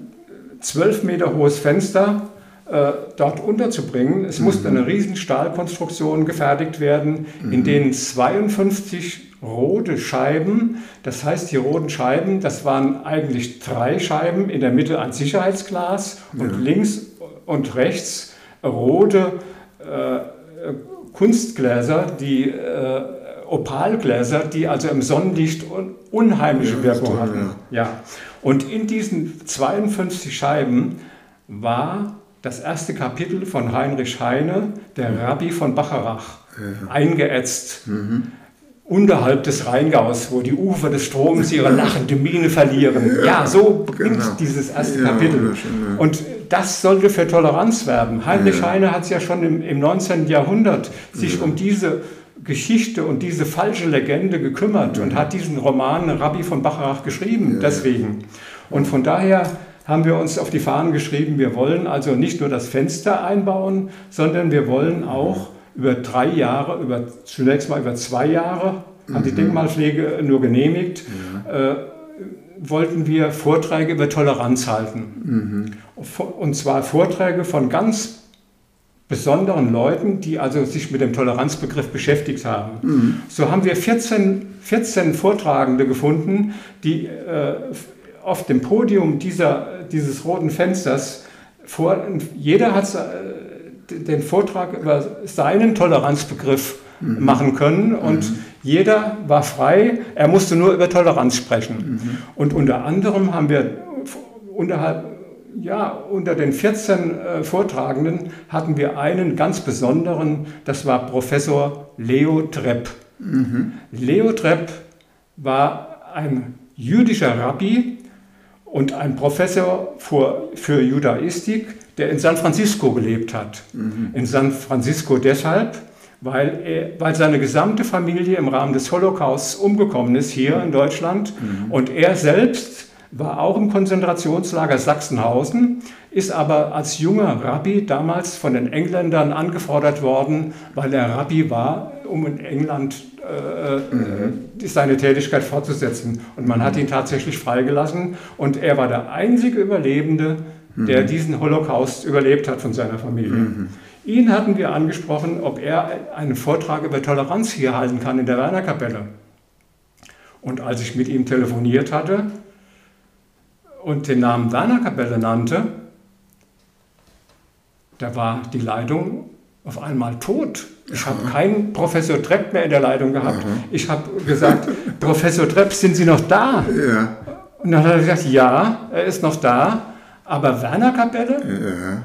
zwölf Meter hohes Fenster äh, dort unterzubringen. Es mhm. musste eine riesen Stahlkonstruktion gefertigt werden, mhm. in denen 52 rote Scheiben, das heißt die roten Scheiben, das waren eigentlich drei Scheiben, in der Mitte ein Sicherheitsglas und ja. links und rechts rote äh, Kunstgläser, die äh, Opalgläser, die also im Sonnenlicht un unheimliche ja, Wirkung toll, hatten. Ja. ja. Und in diesen 52 Scheiben war das erste Kapitel von Heinrich Heine, der mhm. Rabbi von Bacharach, ja. eingeätzt. Mhm. unterhalb des Rheingaus, wo die Ufer des Stroms ihre lachende Miene verlieren. Ja, ja so beginnt genau. dieses erste ja, Kapitel. Und das sollte für Toleranz werben. Heinrich. Heine hat es ja schon im, im 19. Jahrhundert sich um diese Geschichte und diese falsche Legende gekümmert und hat diesen Roman Rabbi von Bacharach geschrieben, deswegen. Und von daher haben wir uns auf die Fahnen geschrieben, wir wollen also nicht nur das Fenster einbauen, sondern wir wollen auch über drei Jahre, über, zunächst mal über zwei Jahre, hat die mhm. Denkmalpflege nur genehmigt, ja. äh, wollten wir Vorträge über Toleranz halten. Mhm. Und zwar Vorträge von ganz besonderen Leuten, die also sich mit dem Toleranzbegriff beschäftigt haben. Mhm. So haben wir 14, 14 Vortragende gefunden, die äh, auf dem Podium dieser, dieses roten Fensters vor, jeder hat äh, den Vortrag über seinen Toleranzbegriff mhm. machen können und mhm. jeder war frei, er musste nur über Toleranz sprechen. Mhm. Und unter anderem haben wir unterhalb ja, unter den 14 äh, Vortragenden hatten wir einen ganz besonderen, das war Professor Leo Trepp. Mhm. Leo Trepp war ein jüdischer Rabbi und ein Professor für, für Judaistik, der in San Francisco gelebt hat. Mhm. In San Francisco deshalb, weil, er, weil seine gesamte Familie im Rahmen des Holocausts umgekommen ist hier in Deutschland mhm. und er selbst war auch im Konzentrationslager Sachsenhausen, ist aber als junger Rabbi damals von den Engländern angefordert worden, weil er Rabbi war, um in England äh, mhm. seine Tätigkeit fortzusetzen. Und man hat ihn tatsächlich freigelassen und er war der einzige Überlebende, der mhm. diesen Holocaust überlebt hat von seiner Familie. Mhm. Ihn hatten wir angesprochen, ob er einen Vortrag über Toleranz hier halten kann in der Wernerkapelle. Und als ich mit ihm telefoniert hatte, und den Namen Werner Kapelle nannte, da war die Leitung auf einmal tot. Ich habe keinen Professor Trepp mehr in der Leitung gehabt. Aha. Ich habe gesagt, Professor Trepp, sind Sie noch da? Ja. Und dann hat er gesagt, ja, er ist noch da, aber Werner Kapelle? Ja.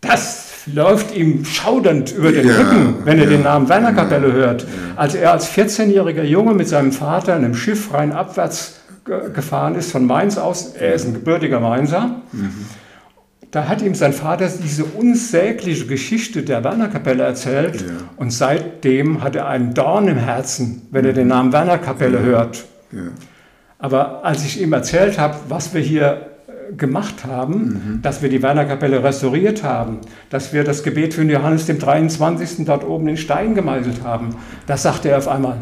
Das läuft ihm schaudernd über den ja, Rücken, wenn er ja, den Namen Werner Kapelle hört. Als er als 14-jähriger Junge mit seinem Vater in einem Schiff rein abwärts gefahren ist von Mainz aus. Er ist ein gebürtiger Mainzer. Mhm. Da hat ihm sein Vater diese unsägliche Geschichte der Wernerkapelle erzählt ja. und seitdem hat er einen Dorn im Herzen, wenn er den Namen Wernerkapelle ja. hört. Ja. Aber als ich ihm erzählt habe, was wir hier äh, gemacht haben, mhm. dass wir die Wernerkapelle restauriert haben, dass wir das Gebet für Johannes dem 23. dort oben in Stein gemeißelt haben, das sagte er auf einmal,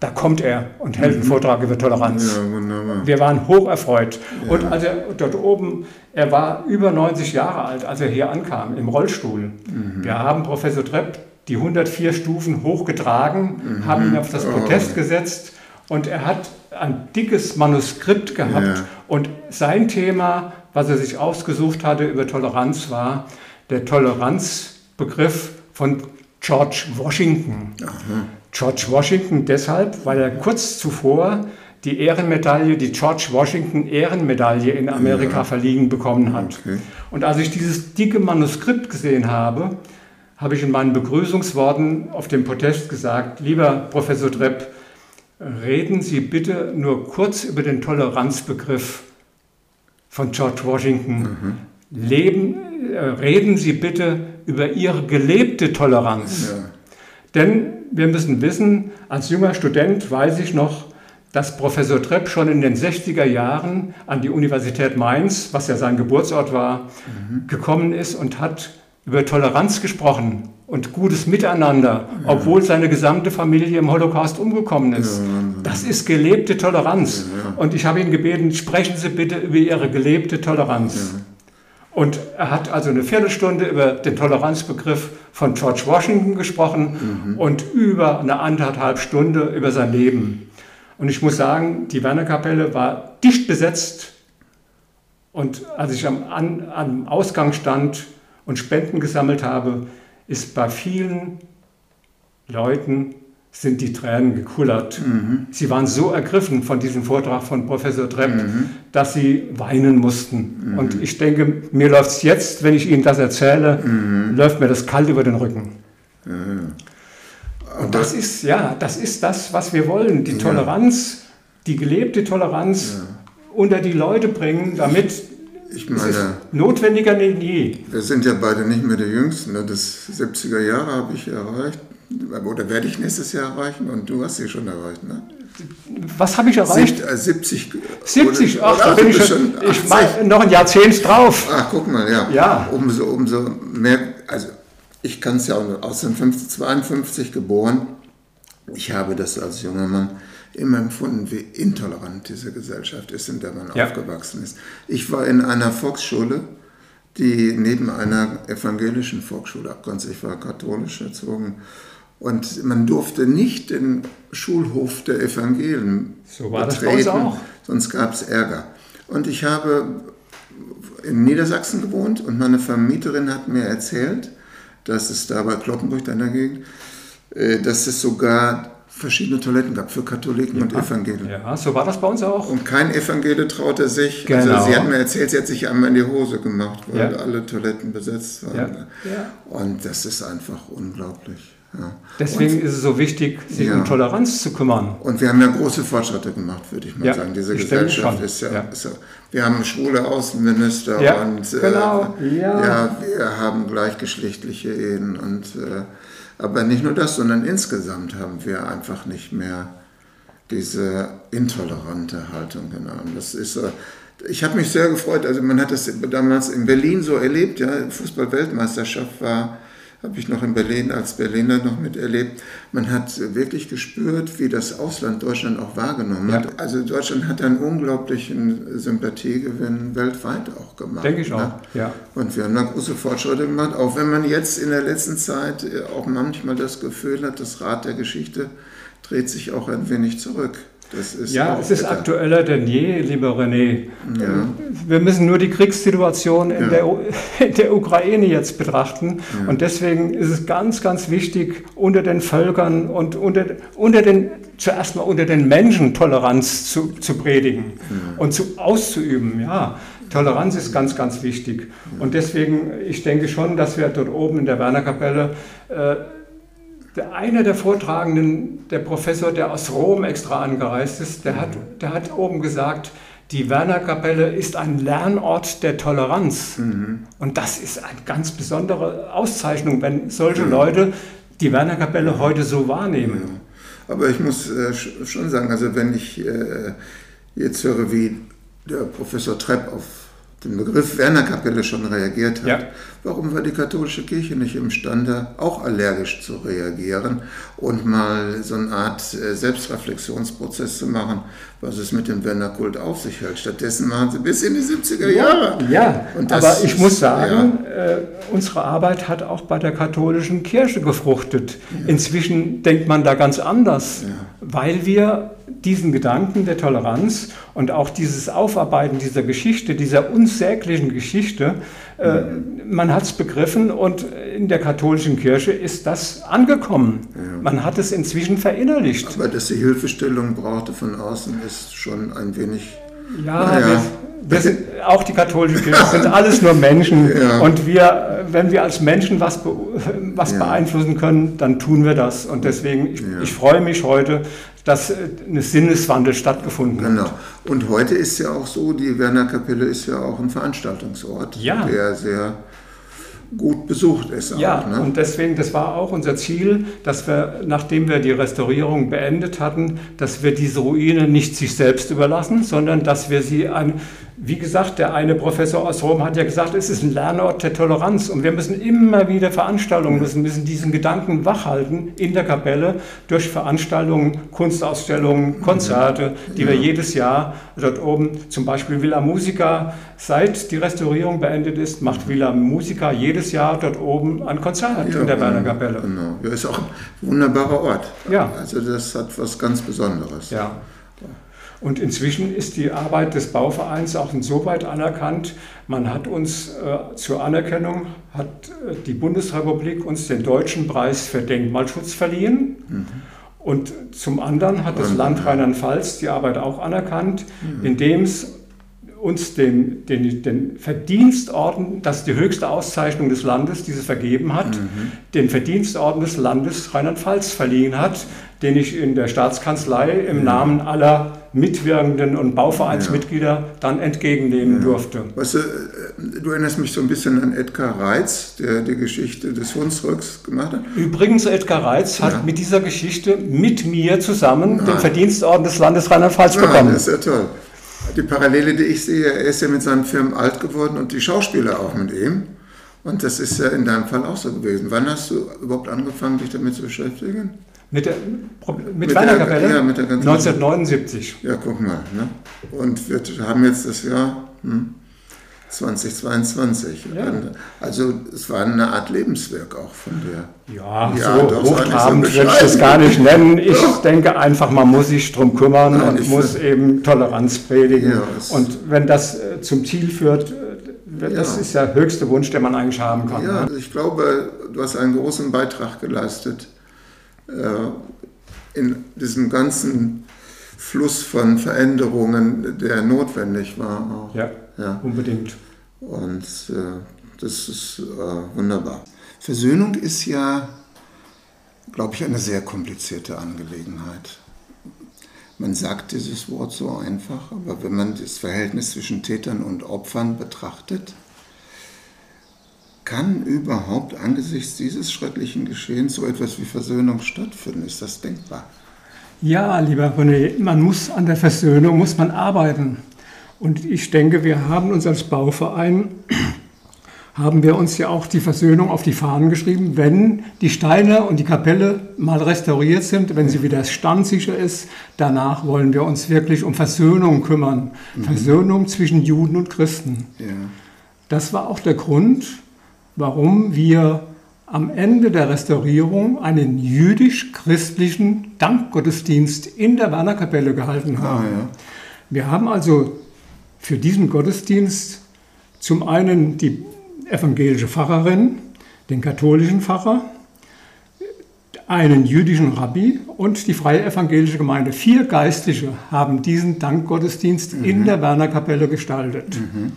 da kommt er und hält einen mhm. Vortrag über Toleranz. Ja, wunderbar. Wir waren hoch erfreut. Ja. Und als er dort oben, er war über 90 Jahre alt, als er hier ankam, im Rollstuhl. Mhm. Wir haben Professor Trepp die 104 Stufen hochgetragen, mhm. haben ihn auf das Protest oh. gesetzt und er hat ein dickes Manuskript gehabt. Ja. Und sein Thema, was er sich ausgesucht hatte über Toleranz, war der Toleranzbegriff von George Washington. Aha. George Washington deshalb, weil er kurz zuvor die Ehrenmedaille, die George Washington Ehrenmedaille in Amerika ja. verliehen bekommen hat. Okay. Und als ich dieses dicke Manuskript gesehen habe, habe ich in meinen Begrüßungsworten auf dem Protest gesagt, lieber Professor Trepp, reden Sie bitte nur kurz über den Toleranzbegriff von George Washington. Mhm. Leben, äh, reden Sie bitte über Ihre gelebte Toleranz. Ja. Denn wir müssen wissen, als junger Student weiß ich noch, dass Professor Trepp schon in den 60er Jahren an die Universität Mainz, was ja sein Geburtsort war, mhm. gekommen ist und hat über Toleranz gesprochen und gutes Miteinander, ja. obwohl seine gesamte Familie im Holocaust umgekommen ist. Ja, das ist gelebte Toleranz. Ja, und ich habe ihn gebeten, sprechen Sie bitte über Ihre gelebte Toleranz. Und er hat also eine Viertelstunde über den Toleranzbegriff von George Washington gesprochen mhm. und über eine anderthalb Stunde über sein Leben. Und ich muss sagen, die Werner-Kapelle war dicht besetzt. Und als ich am, an, am Ausgang stand und Spenden gesammelt habe, ist bei vielen Leuten sind die Tränen gekullert. Mhm. Sie waren so ergriffen von diesem Vortrag von Professor Trepp, mhm. dass sie weinen mussten. Mhm. Und ich denke, mir läuft es jetzt, wenn ich Ihnen das erzähle, mhm. läuft mir das kalt über den Rücken. Und das ist, ja, das ist das, was wir wollen. Die Toleranz, die gelebte Toleranz ja. unter die Leute bringen, damit ich meine, es ist notwendiger denn je. Wir sind ja beide nicht mehr die Jüngsten. Ne? Das 70er Jahre habe ich erreicht. Oder werde ich nächstes Jahr erreichen und du hast sie schon erreicht, ne? Was habe ich erreicht? 70. 70, oder, ach, da bin ich schon. Ich mache noch ein Jahrzehnt drauf. Ach, guck mal, ja. ja. Umso, umso mehr, also ich kann es ja auch aus den 52 geboren. Ich habe das als junger Mann immer empfunden, wie intolerant diese Gesellschaft ist, in der man ja. aufgewachsen ist. Ich war in einer Volksschule, die neben einer evangelischen Volksschule abgrenzt. Ich war katholisch erzogen. Und man durfte nicht den Schulhof der Evangelien so war betreten, das auch. sonst gab es Ärger. Und ich habe in Niedersachsen gewohnt und meine Vermieterin hat mir erzählt, dass es da bei Kloppenburg, dann dagegen, äh, dass es sogar verschiedene Toiletten gab für Katholiken ja. und Evangelien. Ja, so war das bei uns auch. Und kein Evangele traute sich, genau. also sie hat mir erzählt, sie hat sich einmal in die Hose gemacht, weil ja. alle Toiletten besetzt waren. Ja. Und das ist einfach unglaublich. Ja. Deswegen und, ist es so wichtig, sich um Toleranz zu kümmern. Und wir haben ja große Fortschritte gemacht, würde ich mal sagen. Diese Gesellschaft ist ja, ist ja, Wir haben schwule Außenminister und äh, genau. äh, ja. wir haben gleichgeschlechtliche Ehen und äh, aber nicht nur das, sondern insgesamt haben wir einfach nicht mehr diese intolerante Haltung genommen. Das ist, ich habe mich sehr gefreut, also man hat das damals in Berlin so erlebt, ja, Fußball-Weltmeisterschaft war habe ich noch in Berlin als Berliner noch miterlebt. Man hat wirklich gespürt, wie das Ausland Deutschland auch wahrgenommen ja. hat. Also Deutschland hat einen unglaublichen Sympathiegewinn weltweit auch gemacht. Denke ich ne? auch, ja. Und wir haben da große Fortschritte gemacht, auch wenn man jetzt in der letzten Zeit äh, auch manchmal das Gefühl hat, das Rad der Geschichte dreht sich auch ein wenig zurück ja, es ist bitter. aktueller denn je, lieber René. Ja. Wir müssen nur die Kriegssituation in, ja. der, in der, Ukraine jetzt betrachten. Ja. Und deswegen ist es ganz, ganz wichtig, unter den Völkern und unter, unter den, zuerst mal unter den Menschen Toleranz zu, zu predigen und zu, auszuüben. Ja. Toleranz ist ganz, ganz wichtig. Und deswegen, ich denke schon, dass wir dort oben in der Wernerkapelle äh, der, einer der Vortragenden, der Professor, der aus Rom extra angereist ist, der hat, der hat oben gesagt, die Werner-Kapelle ist ein Lernort der Toleranz. Mhm. Und das ist eine ganz besondere Auszeichnung, wenn solche mhm. Leute die Werner-Kapelle heute so wahrnehmen. Ja. Aber ich muss äh, schon sagen, also wenn ich äh, jetzt höre, wie der Professor Trepp auf den Begriff Wernerkapelle schon reagiert hat. Ja. Warum war die katholische Kirche nicht imstande, auch allergisch zu reagieren und mal so eine Art äh, Selbstreflexionsprozess zu machen, was es mit dem Wernerkult auf sich hält? Stattdessen machen sie bis in die 70er Jahre. Ja, aber ich ist, muss sagen, ja. äh, unsere Arbeit hat auch bei der katholischen Kirche gefruchtet. Ja. Inzwischen denkt man da ganz anders, weil wir diesen Gedanken der Toleranz und auch dieses Aufarbeiten dieser Geschichte, dieser unsäglichen Geschichte, äh, man hat es begriffen und in der katholischen Kirche ist das angekommen. Ja. Man hat es inzwischen verinnerlicht. Aber dass sie Hilfestellung brauchte von außen, ist schon ein wenig. Ja, naja. wir, sind, auch die katholische Kirche sind alles nur Menschen. Ja. Und wir, wenn wir als Menschen was, was ja. beeinflussen können, dann tun wir das. Und deswegen, ich, ich freue mich heute, dass äh, ein Sinneswandel stattgefunden genau. hat. Genau. Und heute ist ja auch so, die Werner Kapelle ist ja auch ein Veranstaltungsort, ja. der sehr gut besucht ist. Auch, ja, ne? und deswegen, das war auch unser Ziel, dass wir, nachdem wir die Restaurierung beendet hatten, dass wir diese Ruine nicht sich selbst überlassen, sondern dass wir sie an wie gesagt, der eine Professor aus Rom hat ja gesagt, es ist ein Lernort der Toleranz und wir müssen immer wieder Veranstaltungen, müssen, müssen diesen Gedanken wachhalten in der Kapelle durch Veranstaltungen, Kunstausstellungen, Konzerte, die wir jedes Jahr dort oben, zum Beispiel Villa Musica, seit die Restaurierung beendet ist, macht Villa Musica jedes Jahr dort oben ein Konzert ja, in der Berner Kapelle. Genau, ja, ist auch ein wunderbarer Ort. Ja. Also das hat was ganz Besonderes. Ja. Und inzwischen ist die Arbeit des Bauvereins auch insoweit anerkannt. Man hat uns äh, zur Anerkennung, hat äh, die Bundesrepublik uns den Deutschen Preis für Denkmalschutz verliehen. Mhm. Und zum anderen hat das Land Rheinland-Pfalz die Arbeit auch anerkannt, mhm. indem es uns den, den, den Verdienstorden, das ist die höchste Auszeichnung des Landes, die sie vergeben hat, mhm. den Verdienstorden des Landes Rheinland-Pfalz verliehen hat, den ich in der Staatskanzlei im ja. Namen aller Mitwirkenden und Bauvereinsmitglieder ja. dann entgegennehmen ja. durfte. Weißt du, äh, du erinnerst mich so ein bisschen an Edgar Reitz, der die Geschichte des Hunsrücks gemacht hat. Übrigens, Edgar Reitz hat mit dieser Geschichte mit mir zusammen Nein. den Verdienstorden des Landes Rheinland-Pfalz bekommen. Das ist ja toll. Die Parallele, die ich sehe, er ist ja mit seinem Film alt geworden und die Schauspieler auch mit ihm. Und das ist ja in deinem Fall auch so gewesen. Wann hast du überhaupt angefangen, dich damit zu beschäftigen? Mit der mit, mit Weinerkapelle? Ja, mit der ganzen 1979. Ja, guck mal. Ne? Und wir haben jetzt das Jahr hm, 2022. Ja. Also es war eine Art Lebenswerk auch von der. Ja, ja so hochtrabend so würde ich das gar nicht nennen. Ich doch. denke einfach, man muss sich darum kümmern Nein, und muss eben Toleranz predigen. Ja, und wenn das äh, zum Ziel führt, äh, das ist der höchste Wunsch, den man eigentlich haben kann. Ja, ne? ich glaube, du hast einen großen Beitrag geleistet in diesem ganzen Fluss von Veränderungen, der notwendig war. Auch. Ja, ja, unbedingt. Und äh, das ist äh, wunderbar. Versöhnung ist ja, glaube ich, eine sehr komplizierte Angelegenheit. Man sagt dieses Wort so einfach, aber wenn man das Verhältnis zwischen Tätern und Opfern betrachtet, kann überhaupt angesichts dieses schrecklichen Geschehens so etwas wie Versöhnung stattfinden? Ist das denkbar? Ja, lieber René, man muss an der Versöhnung muss man arbeiten. Und ich denke, wir haben uns als Bauverein haben wir uns ja auch die Versöhnung auf die Fahnen geschrieben, wenn die Steine und die Kapelle mal restauriert sind, wenn sie wieder standsicher ist. Danach wollen wir uns wirklich um Versöhnung kümmern. Mhm. Versöhnung zwischen Juden und Christen. Ja. Das war auch der Grund, warum wir am Ende der Restaurierung einen jüdisch-christlichen Dankgottesdienst in der Wernerkapelle gehalten haben. Ah, ja. Wir haben also für diesen Gottesdienst zum einen die evangelische Pfarrerin, den katholischen Pfarrer, einen jüdischen Rabbi und die freie evangelische Gemeinde. Vier Geistliche haben diesen Dankgottesdienst mhm. in der Wernerkapelle gestaltet. Mhm.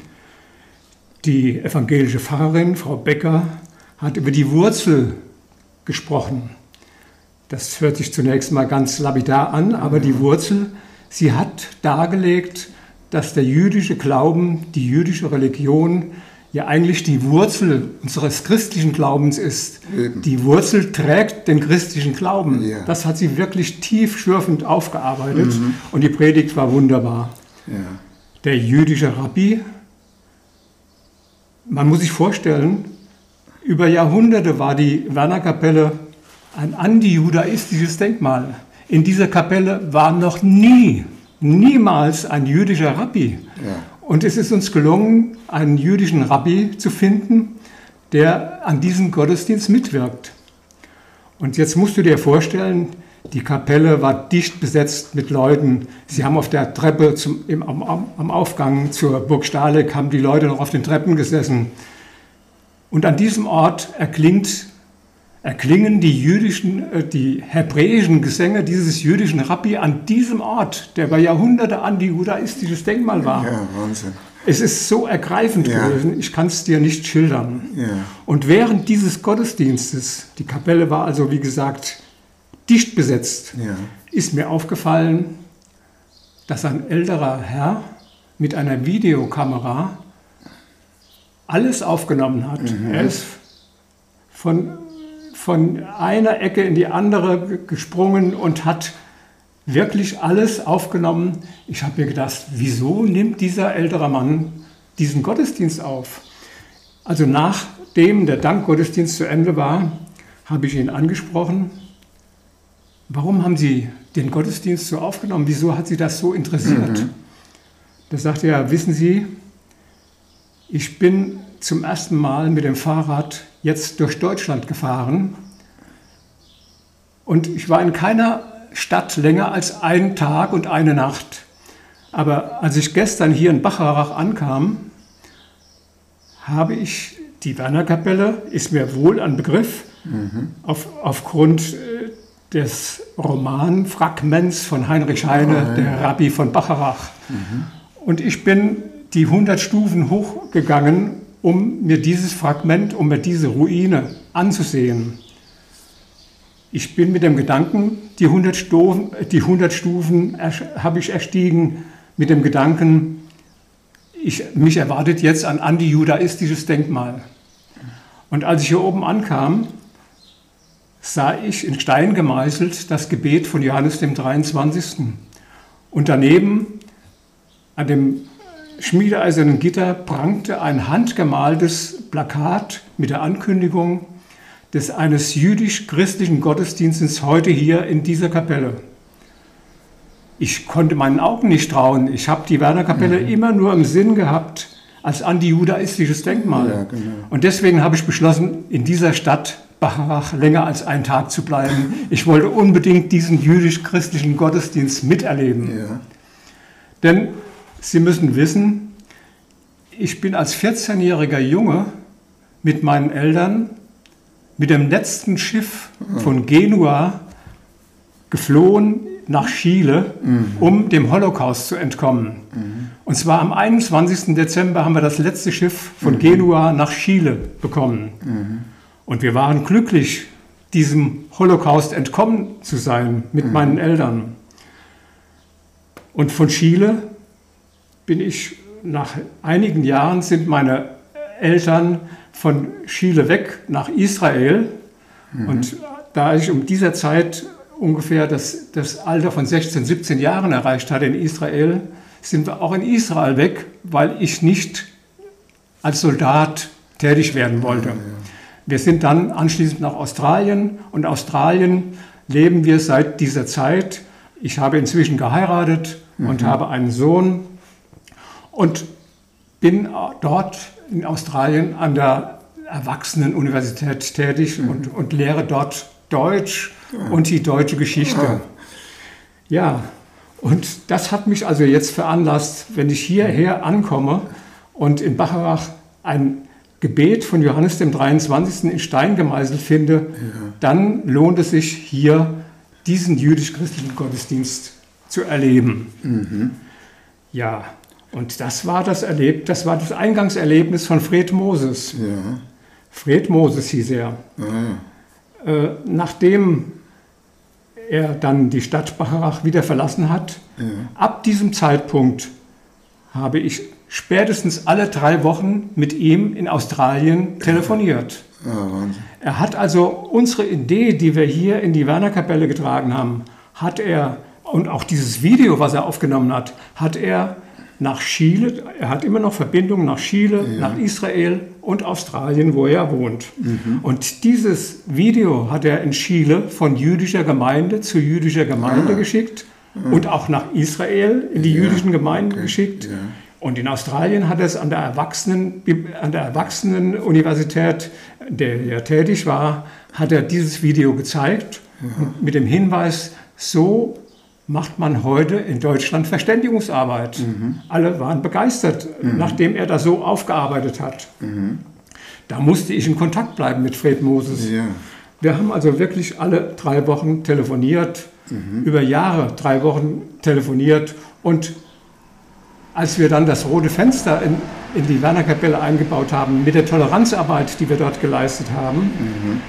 Die evangelische Pfarrerin, Frau Becker, hat über die Wurzel gesprochen. Das hört sich zunächst mal ganz lapidar an, aber die Wurzel, sie hat dargelegt, dass der jüdische Glauben, die jüdische Religion ja eigentlich die Wurzel unseres christlichen Glaubens ist. Eben. Die Wurzel trägt den christlichen Glauben. Ja. Das hat sie wirklich tiefschürfend aufgearbeitet mhm. und die Predigt war wunderbar. Ja. Der jüdische Rabbi man muss sich vorstellen, über Jahrhunderte war die Wernerkapelle ein antijudaistisches Denkmal. In dieser Kapelle war noch nie, niemals ein jüdischer Rabbi. Ja. Und es ist uns gelungen, einen jüdischen Rabbi zu finden, der an diesem Gottesdienst mitwirkt. Und jetzt musst du dir vorstellen, die Kapelle war dicht besetzt mit Leuten. Sie haben auf der Treppe zum, im, am, am, Aufgang zur Burg Stahleck haben die Leute noch auf den Treppen gesessen. Und an diesem Ort erklingt, erklingen die jüdischen, äh, die hebräischen Gesänge dieses jüdischen Rabbi an diesem Ort, der bei Jahrhunderte anti-judaistisches Denkmal war. Ja, Wahnsinn. Es ist so ergreifend ja. gewesen, ich kann es dir nicht schildern. Ja. Und während dieses Gottesdienstes, die Kapelle war also wie gesagt dicht besetzt, ja. ist mir aufgefallen, dass ein älterer Herr mit einer Videokamera alles aufgenommen hat. Mhm. Er ist von, von einer Ecke in die andere gesprungen und hat wirklich alles aufgenommen. Ich habe mir gedacht, wieso nimmt dieser ältere Mann diesen Gottesdienst auf? Also nachdem der Dankgottesdienst zu Ende war, habe ich ihn angesprochen warum haben Sie den Gottesdienst so aufgenommen? Wieso hat Sie das so interessiert? Mhm. Da sagte er, wissen Sie, ich bin zum ersten Mal mit dem Fahrrad jetzt durch Deutschland gefahren und ich war in keiner Stadt länger als einen Tag und eine Nacht. Aber als ich gestern hier in Bacharach ankam, habe ich die Wernerkapelle, ist mir wohl ein Begriff, mhm. auf, aufgrund äh, des Romanfragments von Heinrich Heine, oh, der Rabbi von Bacharach. Mhm. Und ich bin die 100 Stufen hochgegangen, um mir dieses Fragment, um mir diese Ruine anzusehen. Ich bin mit dem Gedanken, die 100 Stufen, die 100 Stufen habe ich erstiegen, mit dem Gedanken, ich, mich erwartet jetzt ein antijudaistisches Denkmal. Und als ich hier oben ankam, sah ich in Stein gemeißelt das Gebet von Johannes dem 23. Und daneben an dem schmiedeeisernen Gitter prangte ein handgemaltes Plakat mit der Ankündigung des eines jüdisch-christlichen Gottesdienstes heute hier in dieser Kapelle. Ich konnte meinen Augen nicht trauen. Ich habe die Werner-Kapelle mhm. immer nur im Sinn gehabt als antijudaistisches Denkmal. Ja, genau. Und deswegen habe ich beschlossen, in dieser Stadt Bacharach länger als einen Tag zu bleiben. Ich wollte unbedingt diesen jüdisch-christlichen Gottesdienst miterleben. Ja. Denn Sie müssen wissen, ich bin als 14-jähriger Junge mit meinen Eltern mit dem letzten Schiff von Genua geflohen nach Chile, mhm. um dem Holocaust zu entkommen. Mhm. Und zwar am 21. Dezember haben wir das letzte Schiff von mhm. Genua nach Chile bekommen. Und wir waren glücklich, diesem Holocaust entkommen zu sein mit mhm. meinen Eltern. Und von Chile bin ich nach einigen Jahren sind meine Eltern von Chile weg nach Israel. Mhm. Und da ich um dieser Zeit ungefähr das, das Alter von 16, 17 Jahren erreicht hatte in Israel, sind wir auch in Israel weg, weil ich nicht als Soldat tätig werden wollte. Ja, ja. Wir sind dann anschließend nach Australien und Australien leben wir seit dieser Zeit. Ich habe inzwischen geheiratet mhm. und habe einen Sohn und bin dort in Australien an der Erwachsenenuniversität tätig mhm. und, und lehre dort Deutsch ja. und die deutsche Geschichte. Ja. ja, und das hat mich also jetzt veranlasst, wenn ich hierher ankomme und in Bacharach ein Gebet von Johannes dem 23. in Stein gemeißelt finde, ja. dann lohnt es sich hier diesen jüdisch-christlichen Gottesdienst zu erleben. Mhm. Ja, und das war das Erleb das war das Eingangserlebnis von Fred Moses. Ja. Fred Moses hieß er. Ja. Äh, nachdem er dann die Stadt Bacharach wieder verlassen hat, ja. ab diesem Zeitpunkt habe ich spätestens alle drei Wochen mit ihm in Australien telefoniert. Ja, er hat also unsere Idee, die wir hier in die Werner-Kapelle getragen haben, hat er, und auch dieses Video, was er aufgenommen hat, hat er nach Chile, er hat immer noch Verbindungen nach Chile, ja. nach Israel und Australien, wo er wohnt. Mhm. Und dieses Video hat er in Chile von jüdischer Gemeinde zu jüdischer Gemeinde ah. geschickt ah. und auch nach Israel in die ja. jüdischen Gemeinden okay. geschickt. Ja. Und in Australien hat er es an der, Erwachsenen, an der Erwachsenenuniversität, der er tätig war, hat er dieses Video gezeigt mit dem Hinweis, so macht man heute in Deutschland Verständigungsarbeit. Mhm. Alle waren begeistert, mhm. nachdem er das so aufgearbeitet hat. Mhm. Da musste ich in Kontakt bleiben mit Fred Moses. Ja. Wir haben also wirklich alle drei Wochen telefoniert, mhm. über Jahre drei Wochen telefoniert und als wir dann das rote Fenster in, in die Werner-Kapelle eingebaut haben, mit der Toleranzarbeit, die wir dort geleistet haben, mhm.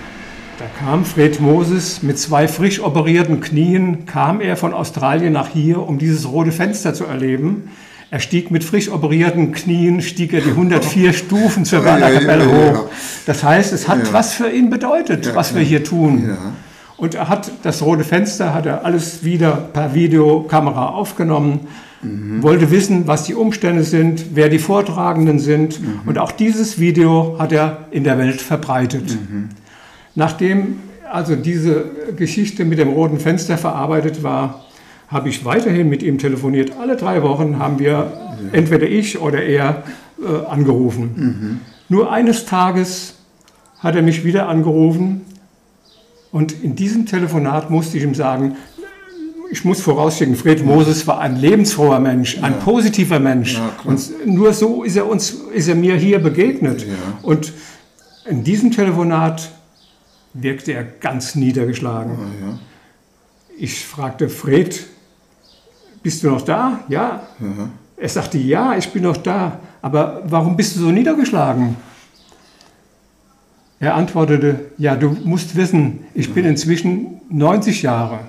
da kam Fred Moses mit zwei frisch operierten Knien, kam er von Australien nach hier, um dieses rote Fenster zu erleben. Er stieg mit frisch operierten Knien, stieg er die 104 Stufen zur Werner-Kapelle hoch. Das heißt, es hat was für ihn bedeutet, was wir hier tun. Und er hat das rote Fenster, hat er alles wieder per Videokamera aufgenommen mhm. wollte wissen, was die Umstände sind, wer die Vortragenden sind. Mhm. Und auch dieses Video hat er in der Welt verbreitet. Mhm. Nachdem also diese Geschichte mit dem roten Fenster verarbeitet war, habe ich weiterhin mit ihm telefoniert. Alle drei Wochen haben wir, ja. entweder ich oder er, äh, angerufen. Mhm. Nur eines Tages hat er mich wieder angerufen und in diesem Telefonat musste ich ihm sagen, ich muss vorausschicken, Fred Moses war ein lebensfroher Mensch, ein ja. positiver Mensch. Ja, und nur so ist er, uns, ist er mir hier begegnet. Ja. Und in diesem Telefonat wirkte er ganz niedergeschlagen. Ich fragte Fred, bist du noch da? Ja. Er sagte, ja, ich bin noch da, aber warum bist du so niedergeschlagen? Er antwortete, ja, du musst wissen, ich bin inzwischen 90 Jahre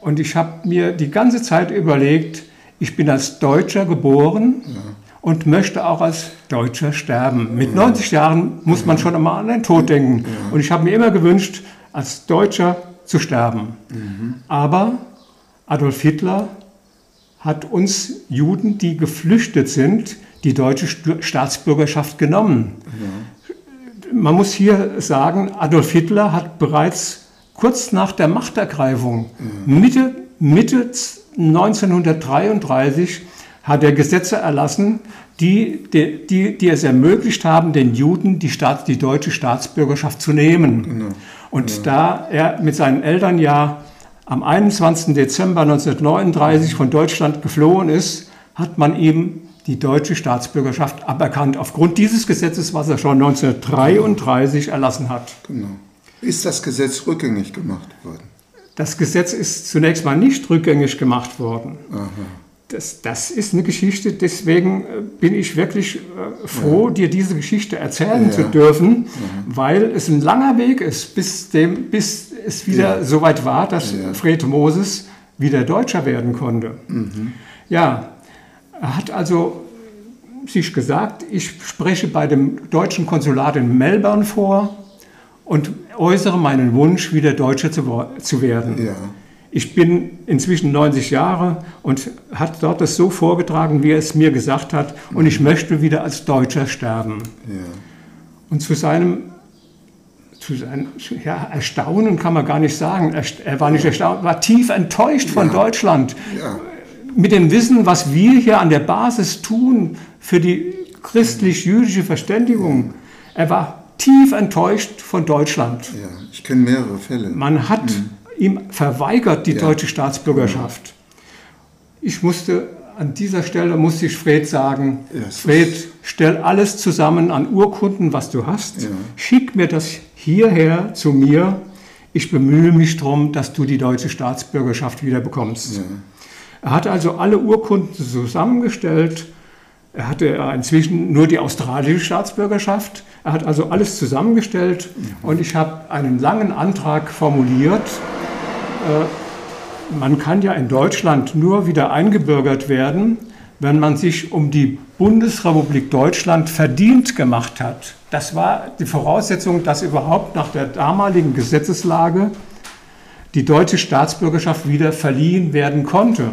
und ich habe mir die ganze Zeit überlegt, ich bin als Deutscher geboren ja. und möchte auch als Deutscher sterben. Mit 90 Jahren muss man schon einmal an den Tod denken. Ja. Und ich habe mir immer gewünscht, als Deutscher zu sterben. Mhm. Aber Adolf Hitler hat uns Juden, die geflüchtet sind, die deutsche Staatsbürgerschaft genommen. Ja. Man muss hier sagen, Adolf Hitler hat bereits kurz nach der Machtergreifung, mhm. Mitte, Mitte 1933, hat er Gesetze erlassen, die, die, die, die, es ermöglicht haben, den Juden die, Staat, die deutsche Staatsbürgerschaft zu nehmen. Genau. Und ja. da er mit seinen Eltern ja am 21. Dezember 1939 von Deutschland geflohen ist, hat man ihm die deutsche Staatsbürgerschaft aberkannt, aufgrund dieses Gesetzes, was er schon 1933 erlassen hat. Genau. Ist das Gesetz rückgängig gemacht worden? Das Gesetz ist zunächst mal nicht rückgängig gemacht worden. Aha. Das, das ist eine Geschichte, deswegen äh, bin ich wirklich äh, froh, ja. dir diese Geschichte erzählen ja. zu dürfen, ja. weil es ein langer Weg ist, bis, dem, bis es wieder so weit war, dass Fred Moses wieder Deutscher werden konnte. Mhm. Ja, er hat also sich gesagt, ich spreche bei dem deutschen Konsulat in Melbourne vor und äußere meinen Wunsch, wieder Deutscher zu, zu werden. Ja. Ich bin inzwischen 90 Jahre und hat dort das so vorgetragen, wie er es mir gesagt hat. Und ich möchte wieder als Deutscher sterben. Ja. Und zu seinem, zu seinem ja, Erstaunen kann man gar nicht sagen. Er, war nicht erstaunt, war tief enttäuscht von ja. Deutschland. Mit dem Wissen, was wir hier an der Basis tun für die christlich-jüdische Verständigung. Er war tief enttäuscht von Deutschland. Ja, ich kenne mehrere Fälle. Man hat mhm ihm verweigert die ja. deutsche Staatsbürgerschaft. Ich musste an dieser Stelle musste ich Fred sagen, ja, Fred, stell alles zusammen an Urkunden, was du hast, ja. schick mir das hierher zu mir. Ich bemühe mich darum, dass du die deutsche Staatsbürgerschaft wieder bekommst. Ja. Er hat also alle Urkunden zusammengestellt. Er hatte inzwischen nur die australische Staatsbürgerschaft. Er hat also alles zusammengestellt mhm. und ich habe einen langen Antrag formuliert äh, man kann ja in Deutschland nur wieder eingebürgert werden, wenn man sich um die Bundesrepublik Deutschland verdient gemacht hat. Das war die Voraussetzung, dass überhaupt nach der damaligen Gesetzeslage die deutsche Staatsbürgerschaft wieder verliehen werden konnte.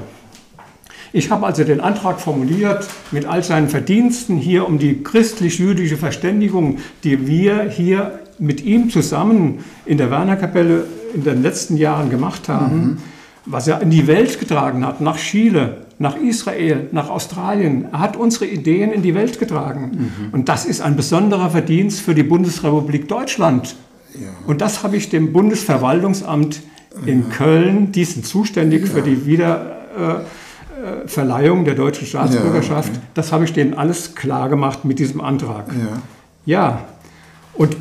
Ich habe also den Antrag formuliert mit all seinen Verdiensten hier um die christlich-jüdische Verständigung, die wir hier mit ihm zusammen in der Wernerkapelle in den letzten Jahren gemacht haben, mhm. was er in die Welt getragen hat, nach Chile, nach Israel, nach Australien. Er hat unsere Ideen in die Welt getragen. Mhm. Und das ist ein besonderer Verdienst für die Bundesrepublik Deutschland. Ja. Und das habe ich dem Bundesverwaltungsamt in ja. Köln, die sind zuständig ja. für die Wiederverleihung äh, der deutschen Staatsbürgerschaft, okay. das habe ich denen alles klar gemacht mit diesem Antrag. Ja, und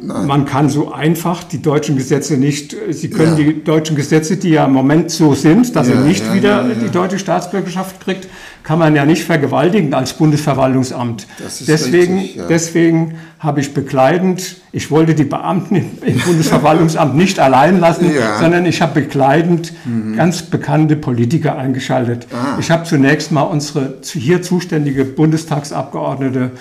Nein. Man kann so einfach die deutschen Gesetze nicht, Sie können ja. die deutschen Gesetze, die ja im Moment so sind, dass ja, er nicht ja, wieder die deutsche Staatsbürgerschaft kriegt, kann man ja nicht vergewaltigen als Bundesverwaltungsamt. deswegen richtig, deswegen habe ich begleitend, ich wollte die Beamten im Bundesverwaltungsamt nicht allein lassen, sondern ich habe begleitend mhm. ganz bekannte Politiker eingeschaltet. Ah. Ich habe zunächst mal unsere hier zuständige Bundestagsabgeordnete äh,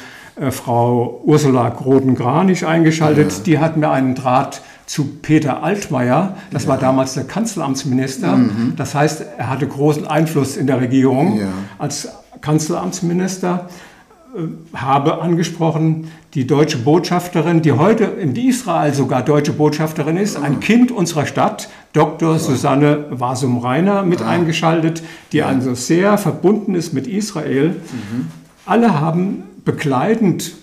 Frau Ursula Groden-Granich eingeschaltet. Ja. Die hat mir einen Draht zu Peter Altmaier, das ja. war damals der Kanzleramtsminister. Mhm. Das heißt, er hatte großen Einfluss in der Regierung ja. als Kanzleramtsminister. Äh, habe angesprochen, die deutsche Botschafterin, die heute in Israel sogar deutsche Botschafterin ist, ein Kind unserer Stadt, Dr. Susanne Wasum-Reiner, mit eingeschaltet, die also sehr verbunden ist mit Israel. Mhm. Alle haben begleitend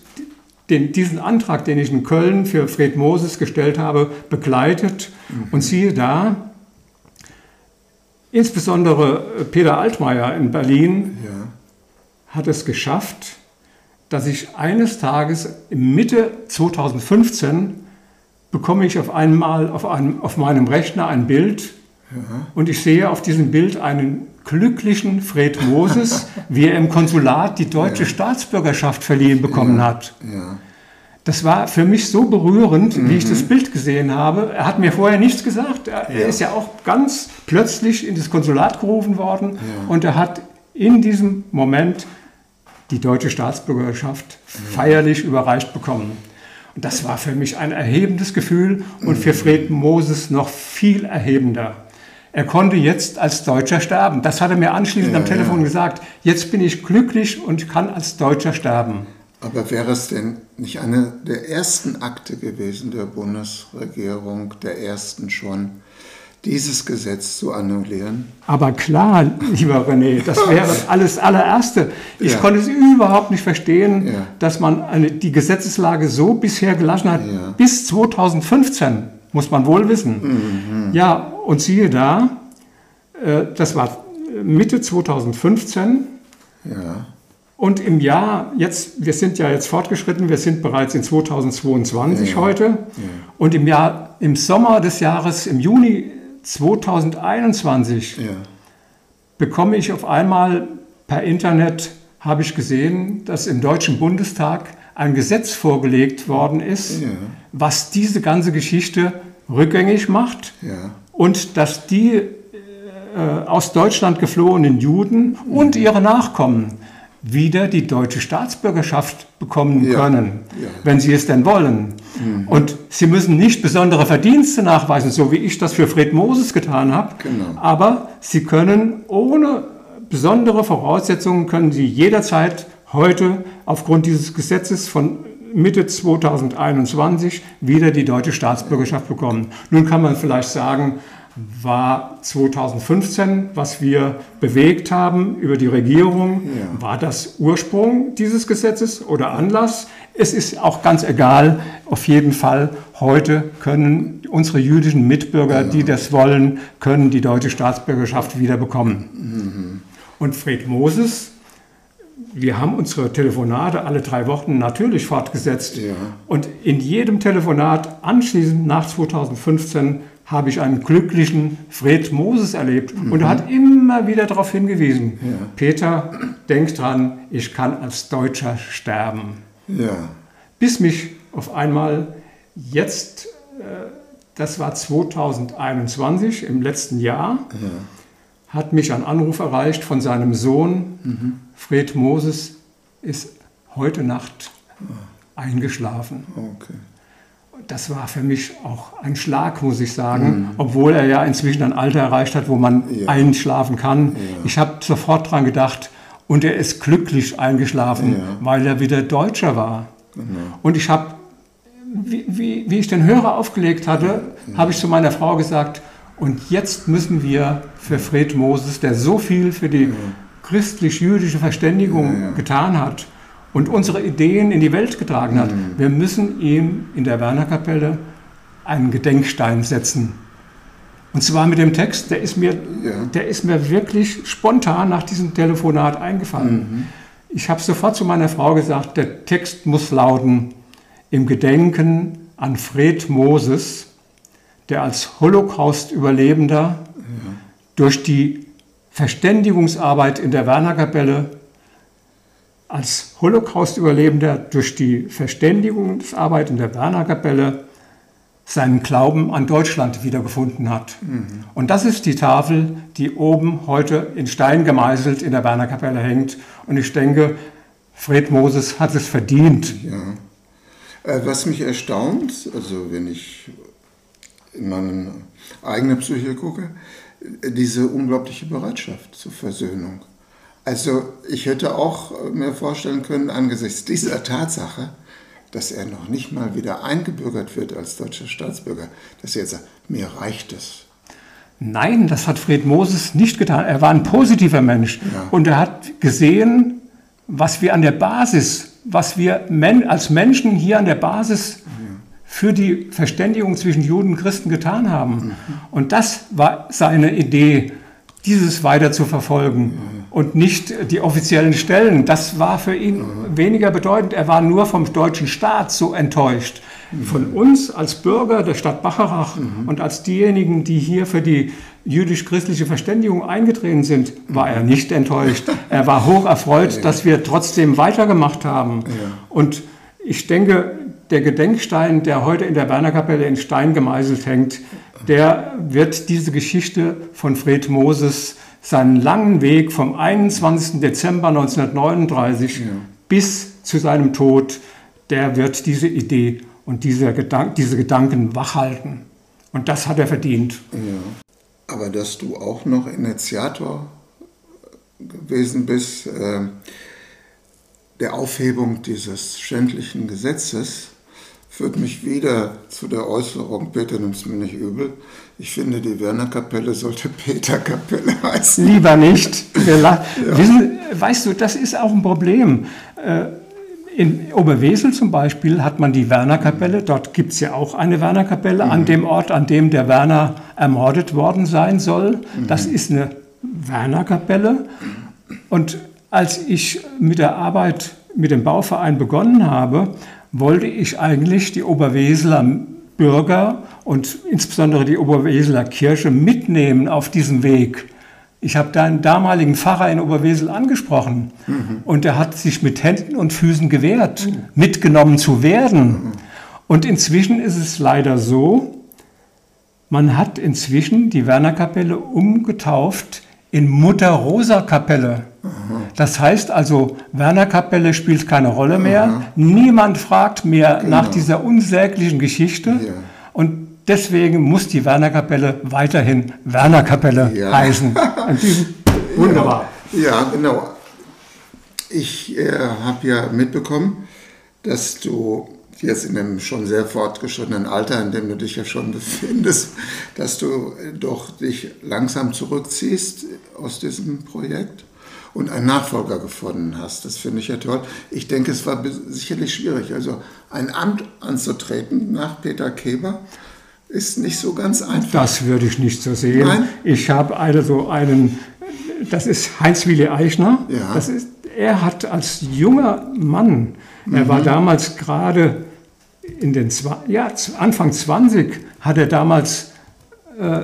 den, diesen Antrag, den ich in Köln für Fred Moses gestellt habe, begleitet. Mhm. Und siehe da, insbesondere Peter Altmaier in Berlin ja. hat es geschafft, dass ich eines Tages Mitte 2015 bekomme ich auf einmal auf, einem, auf meinem Rechner ein Bild ja. und ich sehe auf diesem Bild einen glücklichen Fred Moses, wie er im Konsulat die deutsche ja. Staatsbürgerschaft verliehen bekommen ja. hat. Ja. Das war für mich so berührend, mhm. wie ich das mhm. Bild gesehen habe. Er hat mir vorher nichts gesagt. Er, ist ja auch ganz plötzlich in das Konsulat gerufen worden und er hat in diesem Moment die deutsche Staatsbürgerschaft feierlich überreicht bekommen. Und das war für mich ein erhebendes Gefühl und für mhm. Fred Moses noch viel erhebender. Er konnte jetzt als Deutscher sterben. Das hat er mir anschließend ja, am Telefon ja. gesagt. Jetzt bin ich glücklich und kann als Deutscher sterben. Aber wäre es denn nicht eine der ersten Akte gewesen der Bundesregierung, der ersten schon, dieses Gesetz zu annullieren? Aber klar, lieber René, das wäre alles allererste. Ich ja. konnte es überhaupt nicht verstehen, ja. dass man eine, die Gesetzeslage so bisher gelassen hat, ja. bis 2015, muss man wohl wissen. Mhm. Ja, und siehe da, äh, das war Mitte 2015. Ja. Und im Jahr, jetzt, wir sind ja jetzt fortgeschritten, wir sind bereits in 2022 ja, heute. Ja. Und im Jahr, im Sommer des Jahres, im Juni 2021, ja. bekomme ich auf einmal per Internet, habe ich gesehen, dass im Deutschen Bundestag ein Gesetz vorgelegt worden ist, was diese ganze Geschichte rückgängig macht und dass die äh, aus Deutschland geflohenen Juden und ihre Nachkommen wieder die deutsche Staatsbürgerschaft bekommen ja, können, ja. wenn sie es denn wollen. Mhm. Und sie müssen nicht besondere Verdienste nachweisen, so wie ich das für Fred Moses getan habe, genau. aber sie können ohne besondere Voraussetzungen, können sie jederzeit heute aufgrund dieses Gesetzes von Mitte 2021 wieder die deutsche Staatsbürgerschaft bekommen. Nun kann man vielleicht sagen, war 2015, was wir bewegt haben über die Regierung. Ja. War das Ursprung dieses Gesetzes oder Anlass? Es ist auch ganz egal. Auf jeden Fall, heute können unsere jüdischen Mitbürger, ja. die das wollen, können die deutsche Staatsbürgerschaft wieder bekommen. Mhm. Und Fred Moses, wir haben unsere Telefonate alle drei Wochen natürlich fortgesetzt. Ja. Und in jedem Telefonat anschließend nach 2015 habe ich einen glücklichen Fred Moses erlebt. Mhm. Und er hat immer wieder darauf hingewiesen, ja. Peter, denk dran, ich kann als Deutscher sterben. Ja. Bis mich auf einmal jetzt, äh, das war 2021, im letzten Jahr, ja. hat mich ein Anruf erreicht von seinem Sohn, mhm. Fred Moses ist heute Nacht ah. eingeschlafen. Okay das war für mich auch ein Schlag, muss ich sagen, mhm. obwohl er ja inzwischen ein Alter erreicht hat, wo man ja. einschlafen kann. Ja. Ich habe sofort dran gedacht und er ist glücklich eingeschlafen, ja. weil er wieder Deutscher war. Genau. Und ich habe, wie, wie, wie, ich den Hörer aufgelegt hatte, habe ich zu meiner Frau gesagt, und jetzt müssen wir für Fred Moses, der so viel für die christlich-jüdische Verständigung getan hat, und unsere Ideen in die Welt getragen hat. Mhm. Wir müssen ihm in der Wernerkapelle einen Gedenkstein setzen. Und zwar mit dem Text, der ist mir, ja. der ist mir wirklich spontan nach diesem Telefonat eingefallen. Mhm. Ich habe sofort zu meiner Frau gesagt, der Text muss lauten, im Gedenken an Fred Moses, der als Holocaust-Überlebender ja. durch die Verständigungsarbeit in der Wernerkapelle als Holocaust-Überlebender durch die Verständigungsarbeit in der Berner Kapelle seinen Glauben an Deutschland wiedergefunden hat. Mhm. Und das ist die Tafel, die oben heute in Stein gemeißelt in der Berner Kapelle hängt. Und ich denke, Fred Moses hat es verdient. Ja. Äh, was mich erstaunt, also wenn ich in meine eigene Psyche gucke, diese unglaubliche Bereitschaft zur Versöhnung. Also ich hätte auch äh, mir vorstellen können, angesichts dieser Tatsache, dass er noch nicht mal wieder eingebürgert wird als deutscher Staatsbürger, dass er jetzt sagt, mir reicht es. Nein, das hat Fred Moses nicht getan. Er war ein positiver Mensch ja. und er hat gesehen, was wir an der Basis, was wir als Menschen hier an der Basis für die Verständigung zwischen Juden und Christen getan haben. Und das war seine Idee, dieses weiter zu verfolgen. Und nicht die offiziellen Stellen. Das war für ihn weniger bedeutend. Er war nur vom deutschen Staat so enttäuscht. Von uns als Bürger der Stadt Bacharach und als diejenigen, die hier für die jüdisch-christliche Verständigung eingetreten sind, war er nicht enttäuscht. Er war hoch erfreut, dass wir trotzdem weitergemacht haben. Und ich denke, der Gedenkstein, der heute in der Wernerkapelle in Stein gemeißelt hängt, der wird diese Geschichte von Fred Moses, seinen langen Weg vom 21. Dezember 1939 ja. bis zu seinem Tod, der wird diese Idee und diese, Gedank diese Gedanken wachhalten. Und das hat er verdient. Ja. Aber dass du auch noch Initiator gewesen bist äh, der Aufhebung dieses schändlichen Gesetzes, führt mich wieder zu der Äußerung, Peter nimm's mir nicht übel, ich finde, die Werner-Kapelle sollte Peter-Kapelle heißen. Lieber nicht. Ja. Wissen, weißt du, das ist auch ein Problem. Äh, in Oberwesel zum Beispiel hat man die Werner-Kapelle, dort gibt es ja auch eine Werner-Kapelle mhm. an dem Ort, an dem der Werner ermordet worden sein soll. Mhm. Das ist eine Werner-Kapelle. Und als ich mit der Arbeit mit dem Bauverein begonnen habe, wollte ich eigentlich die Oberweseler Bürger und insbesondere die Oberweseler Kirche mitnehmen auf diesem Weg. Ich habe da einen damaligen Pfarrer in Oberwesel angesprochen mhm. und er hat sich mit Händen und Füßen gewehrt, mhm. mitgenommen zu werden. Mhm. Und inzwischen ist es leider so, man hat inzwischen die Wernerkapelle umgetauft in Mutter-Rosa-Kapelle. Das heißt also, Werner-Kapelle spielt keine Rolle mehr. Aha. Niemand fragt mehr genau. nach dieser unsäglichen Geschichte. Ja. Und deswegen muss die Werner-Kapelle weiterhin Werner-Kapelle ja. heißen. Wunderbar. Ja, genau. Ich äh, habe ja mitbekommen, dass du jetzt in dem schon sehr fortgeschrittenen Alter, in dem du dich ja schon befindest, dass du doch dich langsam zurückziehst aus diesem Projekt und einen Nachfolger gefunden hast. Das finde ich ja toll. Ich denke, es war sicherlich schwierig. Also ein Amt anzutreten nach Peter Keber ist nicht so ganz einfach. Das würde ich nicht so sehen. Nein? Ich habe also einen, das ist Heinz-Willi Eichner. Ja. Das ist, er hat als junger Mann, mhm. er war mhm. damals gerade in den, ja, Anfang 20, hat er damals äh,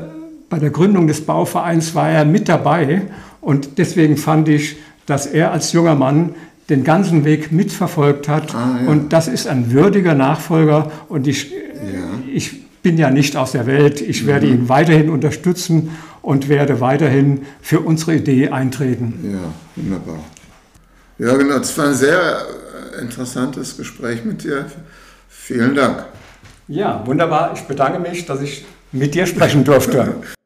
bei der Gründung des Bauvereins war er mit dabei und deswegen fand ich, dass er als junger Mann den ganzen Weg mitverfolgt hat. Ah, ja. Und das ist ein würdiger Nachfolger. Und ich, ja. ich bin ja nicht aus der Welt. Ich mhm. werde ihn weiterhin unterstützen und werde weiterhin für unsere Idee eintreten. Ja, wunderbar. Ja, genau. Es war ein sehr interessantes Gespräch mit dir. Vielen Dank. Ja, wunderbar. Ich bedanke mich, dass ich mit dir sprechen durfte.